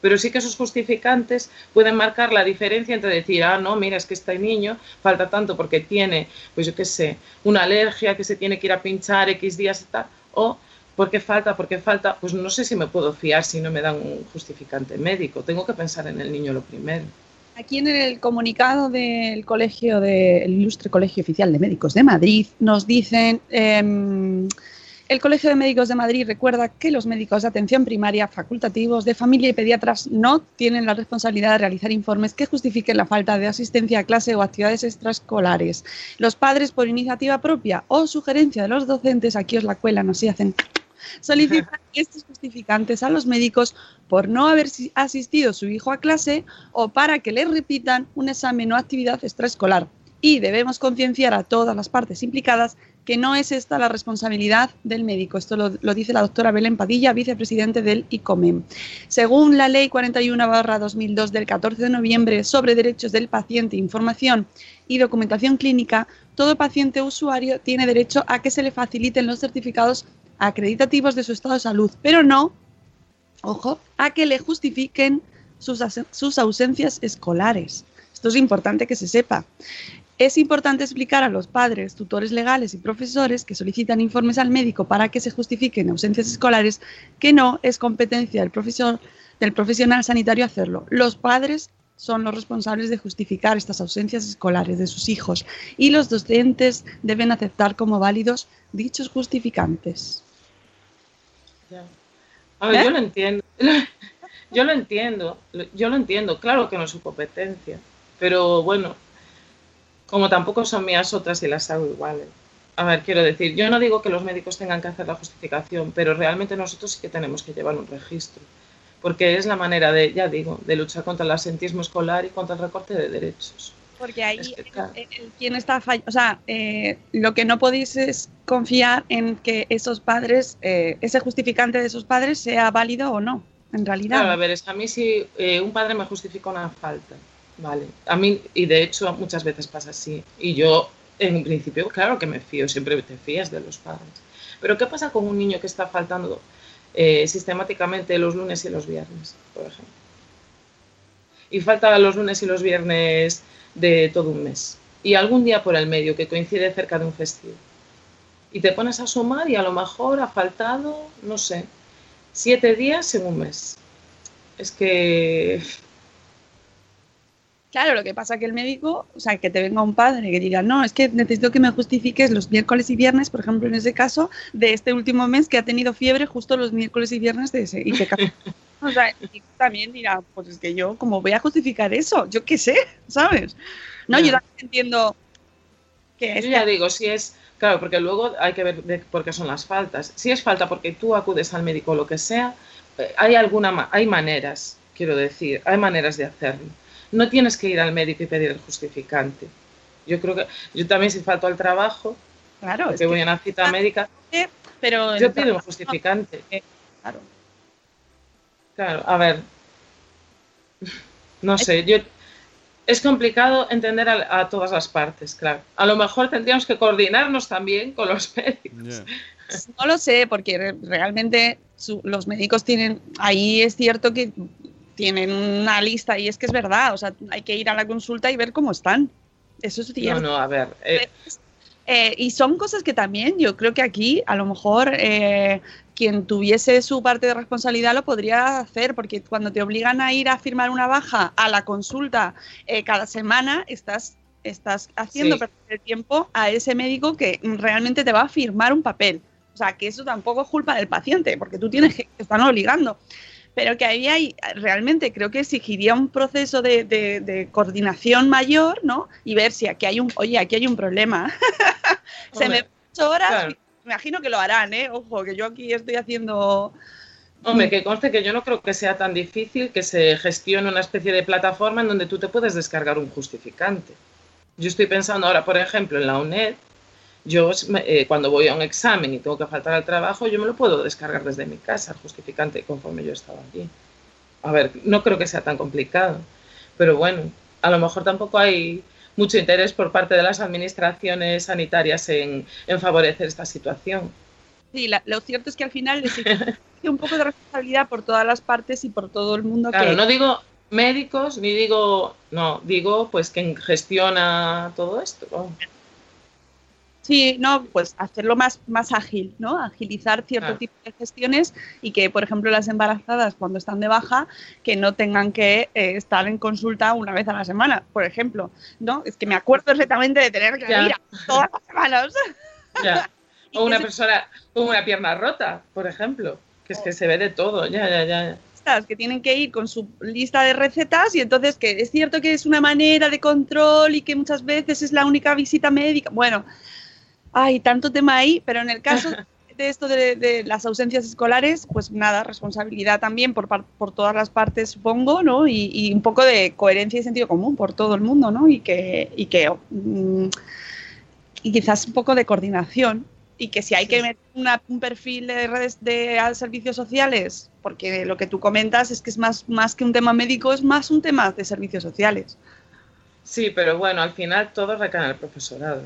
Pero sí que esos justificantes pueden marcar la diferencia entre decir, ah, no, mira, es que este niño falta tanto porque tiene, pues yo qué sé, una alergia que se tiene que ir a pinchar X días y tal, o porque falta, porque falta, pues no sé si me puedo fiar si no me dan un justificante médico. Tengo que pensar en el niño lo primero. Aquí en el comunicado del colegio, del Ilustre Colegio Oficial de Médicos de Madrid, nos dicen, em, el Colegio de Médicos de Madrid recuerda que los médicos de atención primaria, facultativos, de familia y pediatras no tienen la responsabilidad de realizar informes que justifiquen la falta de asistencia a clase o actividades extraescolares. Los padres, por iniciativa propia o sugerencia de los docentes, aquí os la cuelan, así hacen solicitan estos justificantes a los médicos por no haber si- asistido su hijo a clase o para que le repitan un examen o actividad extraescolar. Y debemos concienciar a todas las partes implicadas que no es esta la responsabilidad del médico. Esto lo, dice la doctora Belén Padilla, vicepresidente del ICOMEM. Según la Ley 41-2002 del 14 de noviembre sobre derechos del paciente, información y documentación clínica, todo paciente usuario tiene derecho a que se le faciliten los certificados acreditativos de su estado de salud, pero no, ojo, a que le justifiquen sus, sus ausencias escolares. Esto es importante que se sepa. Es importante explicar a los padres, tutores legales y profesores que solicitan informes al médico para que se justifiquen ausencias escolares que no es competencia del profesor del profesional sanitario hacerlo. Los padres son los responsables de justificar estas ausencias escolares de sus hijos y los docentes deben aceptar como válidos dichos justificantes. Ya. A ver, ¿Eh? yo lo entiendo. Yo lo entiendo. Yo lo entiendo. Claro que no es su competencia. Pero bueno, como tampoco son mías otras y las hago iguales. A ver, quiero decir, yo no digo que los médicos tengan que hacer la justificación, pero realmente nosotros sí que tenemos que llevar un registro. Porque es la manera de, ya digo, de luchar contra el asentismo escolar y contra el recorte de derechos. Porque ahí Es que, claro. el- el- quien está fall- o sea, eh, lo que no podéis es confiar en que esos padres, eh, ese justificante de esos padres sea válido o no, en realidad. Claro, a ver, es que a mí si eh, un padre me justifica una falta, vale. A mí, y de hecho muchas veces pasa así. Y yo, en principio, claro que me fío, siempre te fías de los padres. Pero ¿qué pasa con un niño que está faltando eh, sistemáticamente los lunes y los viernes, por ejemplo? Y falta los lunes y los viernes de todo un mes. Y algún día por el medio que coincide cerca de un festivo. Y te pones a sumar y a lo mejor ha faltado, no sé, siete días en un mes. Es que Claro, lo que pasa que el médico, o sea, que te venga un padre que diga, no, es que necesito que me justifiques los miércoles y viernes, por ejemplo, en ese caso, de este último mes que ha tenido fiebre justo los miércoles y viernes de ese. Y o sea, y también dirá, pues es que yo, ¿cómo voy a justificar eso? Yo qué sé, ¿sabes? No, yo también entiendo que es Yo ya digo, si es, claro, porque luego hay que ver de por qué son las faltas. Si es falta porque tú acudes al médico o lo que sea, eh, hay alguna, hay maneras, quiero decir, hay maneras de hacerlo. No tienes que ir al médico y pedir el justificante. Yo creo que, yo también si falto al trabajo, Claro, porque es que- voy a una cita médica, pero yo pido un justificante. Claro. Claro, a ver, no sé, yo, es complicado entender a, a todas las partes, claro. A lo mejor tendríamos que coordinarnos también con los médicos. No lo sé, porque re- realmente su- los médicos tienen, ahí es cierto que tienen una lista y es que es verdad, o sea, hay que ir a la consulta y ver cómo están. Eso es No, cierto. no, a ver. eh, Eh, y son cosas que también yo creo que aquí a lo mejor eh, quien tuviese su parte de responsabilidad lo podría hacer, porque cuando te obligan a ir a firmar una baja a la consulta eh, cada semana, estás, estás haciendo Sí. perder el tiempo a ese médico que realmente te va a firmar un papel. O sea, que eso tampoco es culpa del paciente, porque tú tienes que, te están obligando. Pero que ahí hay, realmente creo que exigiría un proceso de, de- de coordinación mayor, ¿no? Y ver si aquí hay un, oye, aquí hay un problema. Se me ocho horas, claro. me imagino que lo harán, ¿eh? Ojo, que yo aquí estoy haciendo... Hombre, que conste que yo no creo que sea tan difícil que se gestione una especie de plataforma en donde tú te puedes descargar un justificante. Yo estoy pensando ahora, por ejemplo, en la UNED, yo eh, cuando voy a un examen y tengo que faltar al trabajo, yo me lo puedo descargar desde mi casa, el justificante, conforme yo estaba allí. A ver, no creo que sea tan complicado, pero bueno, a lo mejor tampoco hay mucho interés por parte de las administraciones sanitarias en, en favorecer esta situación. Sí, la- lo cierto es que al final exige un poco de responsabilidad por todas las partes y por todo el mundo Claro, que... no digo médicos, ni digo, no, digo pues quien gestiona todo esto. Sí, no, pues hacerlo más, más ágil, ¿no? Agilizar cierto Claro. tipo de gestiones y que, por ejemplo, las embarazadas cuando están de baja, que no tengan que eh, estar en consulta una vez a la semana, por ejemplo, ¿no? Es que me acuerdo perfectamente de tener que Ya. ir a todas las semanas. Ya. O una persona con una pierna rota, por ejemplo, que es que se ve de todo, ya, ya, ya. estas que tienen que ir con su lista de recetas y entonces que es cierto que es una manera de control y que muchas veces es la única visita médica. Bueno, hay tanto tema ahí, pero en el caso de esto de, de las ausencias escolares, pues nada, responsabilidad también por, par- por todas las partes, supongo, ¿no? Y, y un poco de coherencia y sentido común por todo el mundo, ¿no? Y que, y que mm, y quizás un poco de coordinación y que si hay que meter una- un perfil de redes de servicios sociales, porque lo que tú comentas es que es más, más que un tema médico, es más un tema de servicios sociales. Sí, pero bueno, al final todo recae en el profesorado.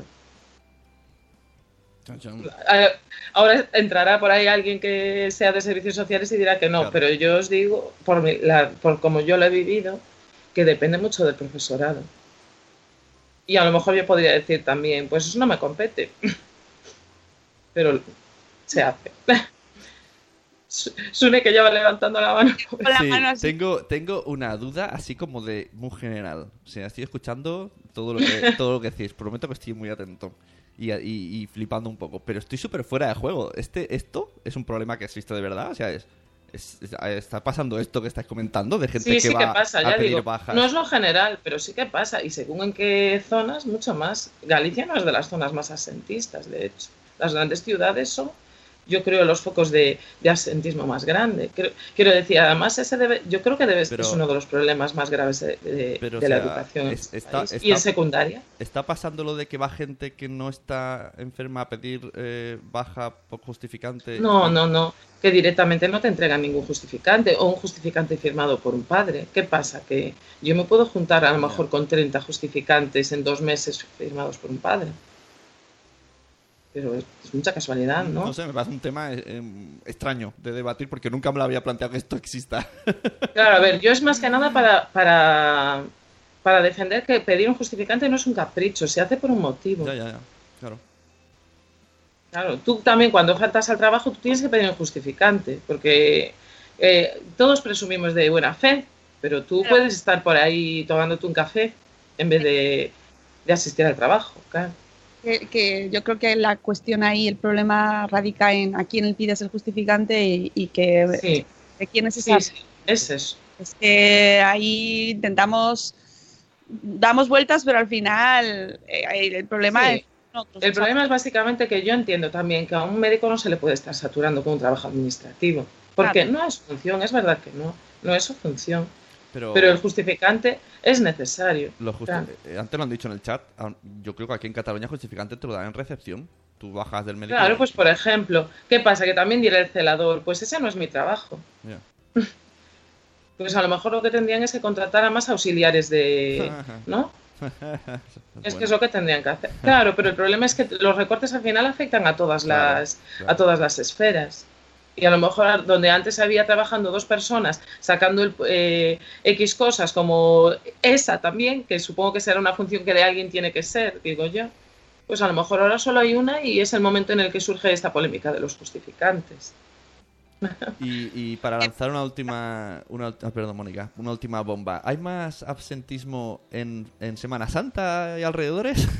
Eh, Ahora entrará por ahí alguien que sea de servicios sociales y dirá que no, Claro. pero yo os digo, por, mi- la- por como yo lo he vivido, que depende mucho del profesorado. Y a lo mejor yo podría decir también, pues eso no me compete. Pero se hace. Su- Sune que ya va levantando la mano. Sí, tengo, tengo una duda así como de muy general. O sea, estoy escuchando todo lo que, todo lo que decís. Prometo que estoy muy atento y, y- y flipando un poco. Pero estoy súper fuera de juego. Este, ¿Esto es un problema que existe de verdad? O sea, es, es- es- ¿está pasando esto que estáis comentando? De gente Sí, que sí va que pasa, a ya pedir digo. bajas. No es lo general, pero sí que pasa. Y según en qué zonas, mucho más. Galicia no es de las zonas más asentistas, de hecho. Las grandes ciudades son, yo creo, los focos de, de asentismo más grande. Creo- quiero decir, además, ese debe, yo creo que debe, Pero- es uno de los problemas más graves de, de- Pero, o de la educación en es- está- país. está- Y en secundaria. ¿Está pasando lo de que va gente que no está enferma a pedir eh, baja por justificante? No, no, no. Que directamente no te entregan ningún justificante o un justificante firmado por un padre. ¿Qué pasa? Que yo me puedo juntar a lo mejor con 30 justificantes en dos meses firmados por un padre. Pero es es mucha casualidad, ¿no? No sé, me parece un tema eh, em, extraño de debatir porque nunca me lo había planteado que esto exista. Claro, a ver, yo es más que nada para, para, para defender que pedir un justificante no es un capricho, se hace por un motivo. ya, ya, ya. Claro. Claro, tú también cuando faltas al trabajo tú tienes que pedir un justificante, porque eh, todos presumimos de buena fe, pero tú Claro. puedes estar por ahí tomándote un café en vez de, de asistir al trabajo, claro. Que, que yo creo que la cuestión ahí, el problema radica en a quién le pides el justificante y, y que Sí, de quién es sí, esa sí, es eso. Es que ahí intentamos, damos vueltas, pero al final eh, el problema Sí. es nosotros. El problema es básicamente que yo entiendo también que a un médico no se le puede estar saturando con un trabajo administrativo, porque Claro. no es su función, es verdad que no, no es su función, Pero, pero el justificante es necesario. lo justi- claro. eh, antes lo han dicho en el chat. Yo creo que aquí en Cataluña justificante te lo dan en recepción. Tú bajas del médico. Claro, pues por ejemplo, ¿qué pasa? Que también dirá el celador, pues ese no es mi trabajo. Pues a lo mejor lo que tendrían es que contratar a más auxiliares de, ¿no? Es que es lo que tendrían que hacer. Claro, pero el problema es que los recortes al final afectan a todas Claro, las claro. a todas las esferas. Y a lo mejor donde antes había trabajando dos personas sacando el, eh, X cosas como esa también, que supongo que será una función que de alguien tiene que ser, digo yo. Pues a lo mejor ahora solo hay una y es el momento en el que surge esta polémica de los justificantes. Y, y para lanzar una última, una, ah, perdón, Mónica, una última bomba. ¿Hay más absentismo en, en Semana Santa y alrededores?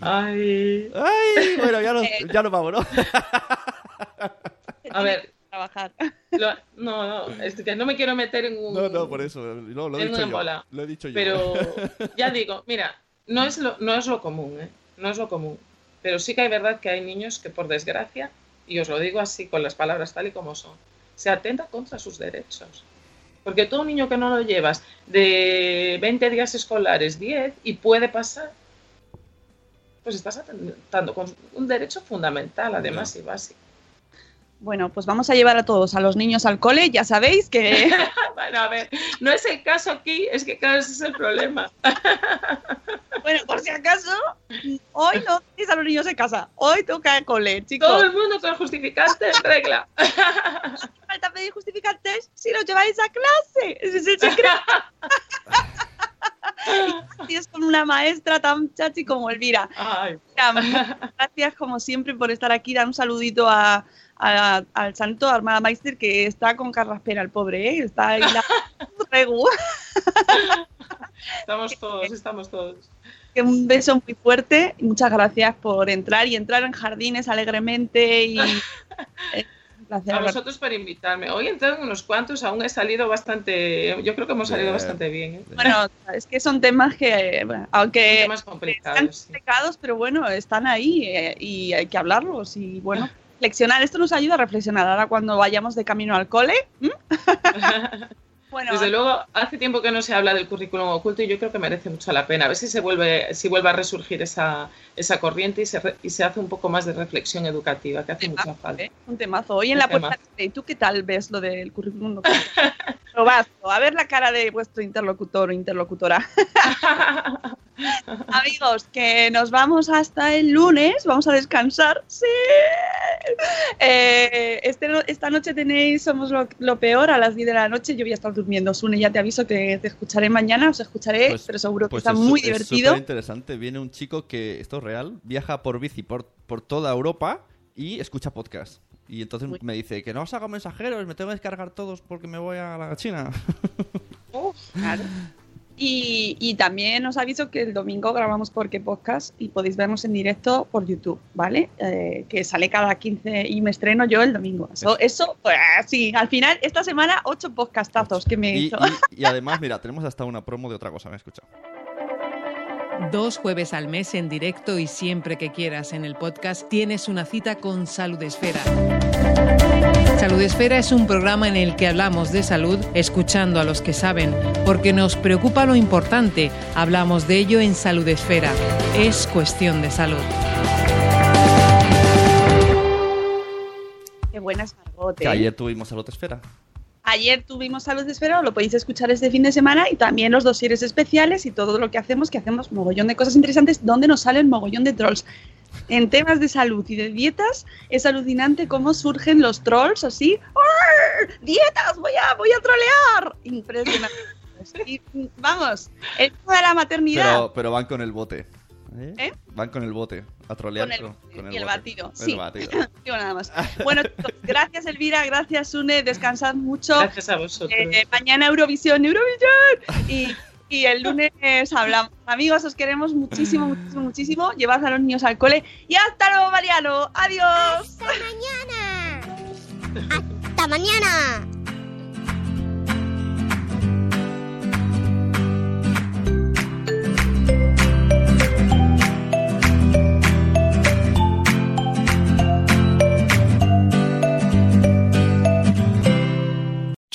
Ay. Ay, bueno, ya nos, Eh. ya nos vamos, ¿no? A ver, trabajar. lo- no, no, es que no me quiero meter en un... No, no, por eso. No, lo he en dicho una yo. Lo he dicho yo. Pero ya digo, mira, no es lo, no es lo común, ¿eh? No es lo común. Pero sí que hay verdad que hay niños que, por desgracia, y os lo digo así con las palabras tal y como son, se atenta contra sus derechos. Porque todo un niño que no lo llevas de 20 días escolares, 10, y puede pasar, pues estás atentando con un derecho fundamental, además, y básico. Bueno, pues vamos a llevar a todos, a los niños al cole, ya sabéis que... bueno, a ver, no es el caso aquí, es que claro, ese es el problema. bueno, por si acaso, hoy no tenéis a los niños en casa, hoy toca el cole, chicos. Todo el mundo con justificante en regla. falta pedir justificantes si los lleváis a clase. Es el secreto. Y es con una maestra tan chachi como Elvira. Ay. Mira, gracias como siempre por estar aquí. Dar un saludito a, a- al santo Armada Meister que está con carraspera, el pobre, ¿eh? Está ahí la regu. Estamos todos, estamos todos. Que Un beso muy fuerte y muchas gracias por entrar y entrar en jardines alegremente y placer A vosotros por invitarme. Hoy entraron unos cuantos, aún he salido bastante. Yo creo que hemos salido bastante bien. ¿eh? Bueno, es que son temas que, bueno, aunque Temas están complicados. sí. complicados, pero bueno, están ahí eh, y hay que hablarlos y bueno, reflexionar. Esto nos ayuda a reflexionar. Ahora cuando vayamos de camino al cole. bueno, Desde luego, hace tiempo que no se habla del currículum oculto y yo creo que merece mucho la pena. A ver si se vuelve, si vuelve a resurgir esa, esa corriente y se, re- y se hace un poco más de reflexión educativa, que hace mucha falta. ¿eh? un temazo. Hoy en Un la puerta, temazo. ¿y tú qué tal ves lo del currículum? oculto? Probazo. A ver la cara de vuestro interlocutor o interlocutora. Amigos, que nos vamos hasta el lunes, vamos a descansar. Sí. Eh, este, no- esta noche tenéis Somos lo, lo peor a las 10 de la noche. Yo voy a estar durmiendo. Sune, ya te aviso que te escucharé mañana, os escucharé, Pues- pero seguro que pues está es muy Es divertido. súper interesante. Viene un chico que, esto es real, viaja por bici por, por toda Europa y escucha podcast. Y entonces me dice que no os hago mensajeros, me tengo que descargar todos porque me voy a la China. Claro. Y, y también os aviso que el domingo grabamos Porque Podcast y podéis vernos en directo por YouTube, ¿vale? Eh, que sale cada 15 y me estreno yo el domingo. Eso, eso pues sí, al final, esta semana, ocho podcastazos que me he Y, hecho. y- y además, mira, tenemos hasta una promo de otra cosa, me he escuchado. Dos jueves al mes en directo y siempre que quieras en el podcast tienes una cita con Salud Esfera. Salud Esfera es un programa en el que hablamos de salud escuchando a los que saben, porque nos preocupa lo importante. Hablamos de ello en Salud Esfera. Es cuestión de salud. Qué buenas Margot, Que ayer tuvimos Salud Esfera. Ayer tuvimos Salud de Esfera, lo podéis escuchar este fin de semana y también los dosieres especiales y todo lo que hacemos, que hacemos mogollón de cosas interesantes donde nos salen mogollón de trolls. En temas de salud y de dietas es alucinante cómo surgen los trolls así. ¡Arr! ¡Dietas! ¡Voy a, voy a trolear! Impresionante. Y, vamos, el tema de la maternidad. Pero, pero van con el bote. ¿Eh? ¿Eh? Van con el bote a trolear Con el- con, con y el bote. batido, El sí. batido. Digo nada más. Bueno, chicos, gracias Elvira, gracias Sune, descansad mucho. Gracias a vosotros. Eh, mañana Eurovisión, Eurovisión. Y, y el lunes hablamos. Amigos, os queremos muchísimo, muchísimo, muchísimo. Llevad a los niños al cole. Y hasta luego, Mariano. Adiós. Hasta mañana. Hasta mañana.